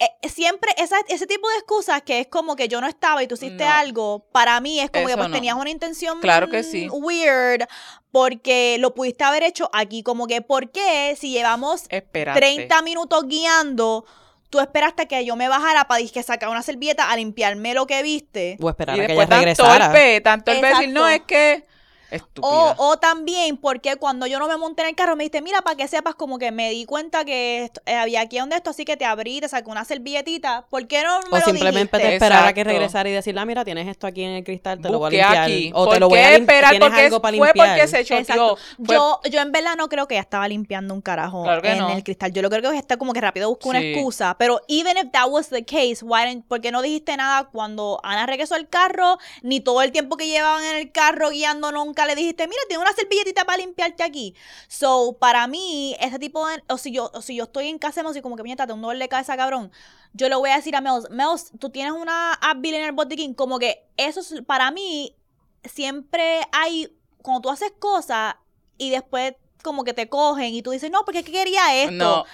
Eh, siempre esa, ese tipo de excusas que es como que yo no estaba y tú hiciste No. algo, para mí es como que pues no. tenías una intención Claro que sí. mm, weird porque lo pudiste haber hecho aquí como que ¿por qué si llevamos Espérate. 30 minutos guiando tú esperaste que yo me bajara para que sacar una servilleta a limpiarme lo que viste. O esperar Y a que después ella regresara. torpe, tan torpe decir, Exacto. no, es que... Estúpida. O, o también porque cuando yo no me monté en el carro me dijiste, mira, para que sepas como que me di cuenta que esto- eh, había aquí donde esto, así que te abrí, te saqué una servilletita. ¿Por qué no me O lo simplemente dijiste? te esperar a que regresara y decirle, ah, mira, tienes esto aquí en el cristal, te lo voy a limpiar. aquí. O ¿Por te lo voy qué a limpiar. esperar? ¿Tienes Porque algo para fue limpiar? porque se choteó. Fue- Yo, yo en verdad no creo que ella estaba limpiando un carajo Claro que en no. el cristal. Yo lo creo que está como que rápido buscó una Sí. excusa. Pero even if that was the case, why didn't- ¿por qué no dijiste nada cuando Ana regresó al carro? Ni todo el tiempo que llevaban en el carro guiando nunca le dijiste, mira, tiene una servilletita para limpiarte aquí. So, para mí, ese tipo de... O si yo, o si yo estoy en casa y como que, mira, tengo un dolor de cabeza, cabrón. Yo le voy a decir a Mels, Mels, tú tienes una Advil en el botiquín. Como que eso es, para mí, siempre hay... Cuando tú haces cosas y después como que te cogen y tú dices, no, porque es que quería esto. No.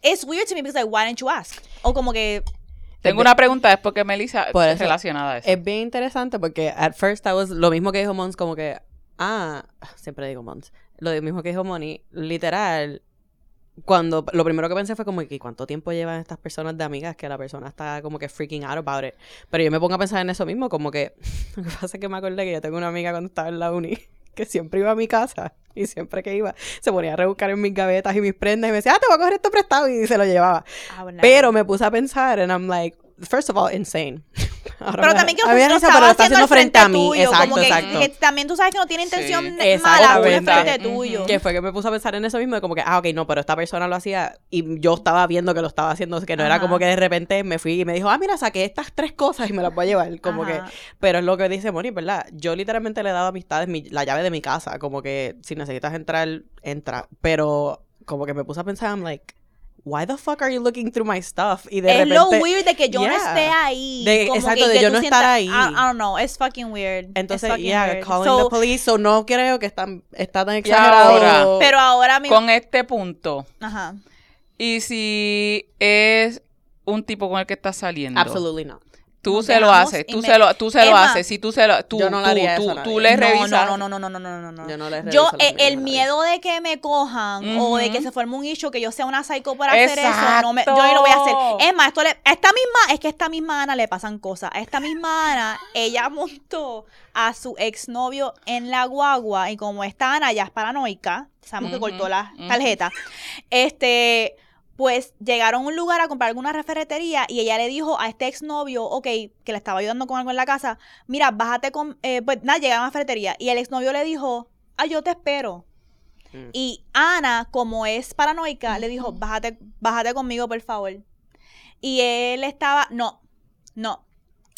It's weird to me because like, why didn't you ask? O como que, Tengo una pregunta después que Melissa eso, relacionada a eso. Es bien interesante porque at first I was lo mismo que dijo Mons, como que, ah, siempre digo Mons, lo mismo que dijo Moni, literal, cuando lo primero que pensé fue como que cuánto tiempo llevan estas personas de amigas que la persona está como que freaking out about it. Pero yo me pongo a pensar en eso mismo, como que lo que pasa es que me acordé que yo tengo una amiga cuando estaba en la uni que siempre iba a mi casa y siempre que iba se ponía a rebuscar en mis gavetas y mis prendas y me decía, ah, te voy a coger esto prestado y se lo llevaba. ah, bueno, Pero me puse a pensar and I'm like, first of all, insane. Ahora Pero también que a lo, mí me lo da risa, estaba pero lo está haciendo haciendo al frente a mí. tuyo, Exacto, como que, exacto. que también tú sabes que no tiene intención Sí. de- mala al Exactamente. frente tuyo. Que fue que me puse a pensar en eso mismo, de como que, ah, ok, no, pero esta persona lo hacía y yo estaba viendo que lo estaba haciendo, que no era Ajá. como que de repente me fui y me dijo, ah, mira, saqué estas tres cosas y me las voy a llevar, como que, Ajá. pero es lo que dice Moni, ¿verdad? Yo literalmente le he dado amistades mi- la llave de mi casa, como que si necesitas entrar, entra, pero como que me puse a pensar, I'm like, why the fuck are you looking through my stuff? Y de es repente... lo weird de que yo no Yeah. esté ahí. De- como exacto, que- de que yo no estar ahí. I, I don't know, it's fucking weird. Entonces, fucking yeah, weird. calling So, the police, so no creo que están, está tan exagerado. ahora, Pero ahora mismo... Con este punto. Ajá. Y si es un tipo con el que estás saliendo. Absolutely not. Tú se lo haces, tú se lo, tú se lo haces, si tú se lo, tú, yo no le tú, haría tú, tú le No, revisas. No, no, no, no, no, no, no, no. Yo no les Yo, eh, el miedo de que me cojan o de que se forme un issue, que yo sea una psycho por hacer eso, no me, yo Exacto. ni lo voy a hacer. Es más, esto le, a esta misma, es que a esta misma Ana le pasan cosas. A esta misma Ana, ella montó a su exnovio en la guagua y como esta Ana ya es paranoica, sabemos que Ujú, cortó la ujú. tarjeta, este... Pues llegaron a un lugar a comprar alguna referetería y ella le dijo a este exnovio, ok, que le estaba ayudando con algo en la casa, mira, bájate con, eh, pues nada, llegaron a la ferretería y el exnovio le dijo, ah, yo te espero. Mm. Y Ana, como es paranoica, le dijo, bájate, bájate conmigo, por favor. Y él estaba, no, no.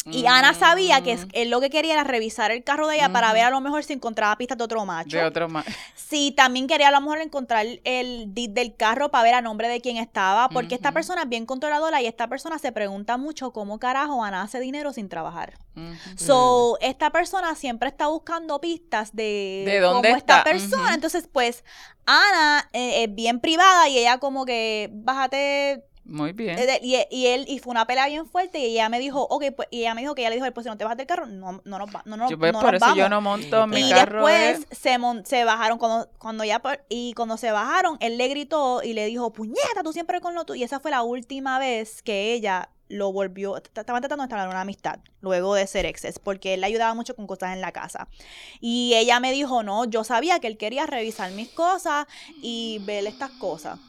Y Ana sabía que es- Mm, él lo que quería era revisar el carro de ella para ver a lo mejor si encontraba pistas de otro macho. De otro más. Sí, también quería a lo mejor encontrar el DID del carro para ver a nombre de quién estaba, porque esta persona es bien controladora y esta persona se pregunta mucho cómo carajo Ana hace dinero sin trabajar. Ujú. So, esta persona siempre está buscando pistas de, ¿De dónde cómo esta está? persona. Ujú. Entonces, pues, Ana eh, es bien privada y ella como que, bájate. Muy bien. eh, y, y él, y fue una pelea bien fuerte y ella me dijo, ok, pues, y ella me dijo que ella le dijo, pues si no te bajas del carro, no, no nos va, no, no, yo, pues, no por nos eso yo vamos". no monto mi Y carro. después de- se, mon- se bajaron, cuando, cuando ya, por- y cuando se bajaron, él le gritó y le dijo, puñeta, tú siempre con lo tuyo. Y esa fue la última vez que ella lo volvió, estaban tratando de establecer una amistad luego de ser exes, porque él le ayudaba mucho con cosas en la casa. Y ella me dijo, no, yo sabía que él quería revisar mis cosas y ver estas cosas.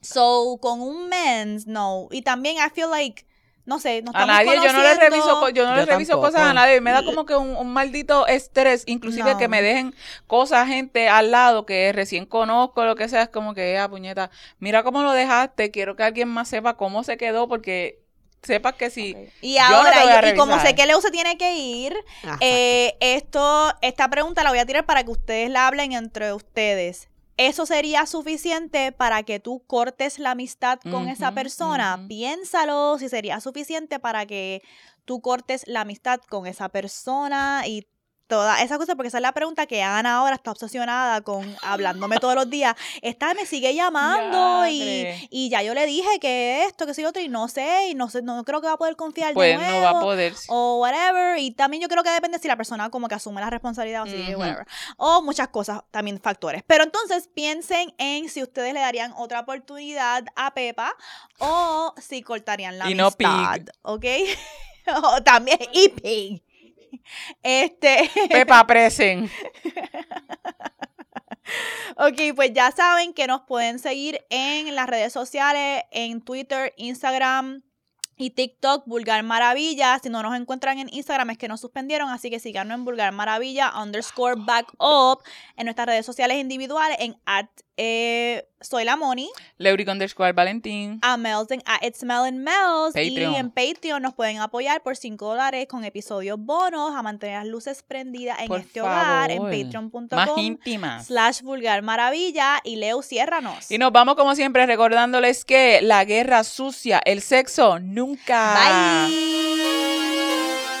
So, con un mens, no. Y también I feel like, no sé, no a nadie, yo no le reviso, yo no le reviso tampoco. cosas a nadie, me da como que un, un maldito estrés, inclusive No. que me dejen cosas, gente al lado que recién conozco, lo que sea, es como que, ah, puñeta, mira cómo lo dejaste, quiero que alguien más sepa cómo se quedó, porque sepas que si, Y no ahora, y- y como sé que Leo se tiene que ir, Ajá. eh, esto, esta pregunta la voy a tirar para que ustedes la hablen entre ustedes. ¿Eso sería suficiente para que tú cortes la amistad con esa persona? Piénsalo si sería suficiente para que tú cortes la amistad con esa persona y toda esa cosa, porque esa es la pregunta que Ana ahora está obsesionada con hablándome todos los días. Esta me sigue llamando y, y ya yo le dije que esto, que soy otro, y no sé, y no sé, no creo que va a poder confiar Pues de no va a nuevo, poder. O whatever. Y también yo creo que depende si la persona como que asume la responsabilidad o así, whatever. O muchas cosas, también factores. Pero entonces piensen en si ustedes le darían otra oportunidad a Pepa o si cortarían la Y no Pig. amistad, ¿ok? o también, y Pig. Este, Pepa Presen. ok, pues ya saben que nos pueden seguir en las redes sociales, en Twitter, Instagram y TikTok, Vulgar Maravilla. Si no nos encuentran en Instagram es que nos suspendieron, así que síganos en Vulgar Maravilla underscore back up en nuestras redes sociales individuales en at eh, soy la Moni, Leuric underscore Valentín. a Mel's en at It's Mel and Mel's Patreon. y en Patreon nos pueden apoyar por 5 dólares con episodios bonos a mantener las luces prendidas en Por este hogar en favor. Más patreon.com íntimas. slash vulgar maravilla y Leo ciérranos. Y nos vamos como siempre recordándoles que la guerra sucia, el sexo, nunca. Bye.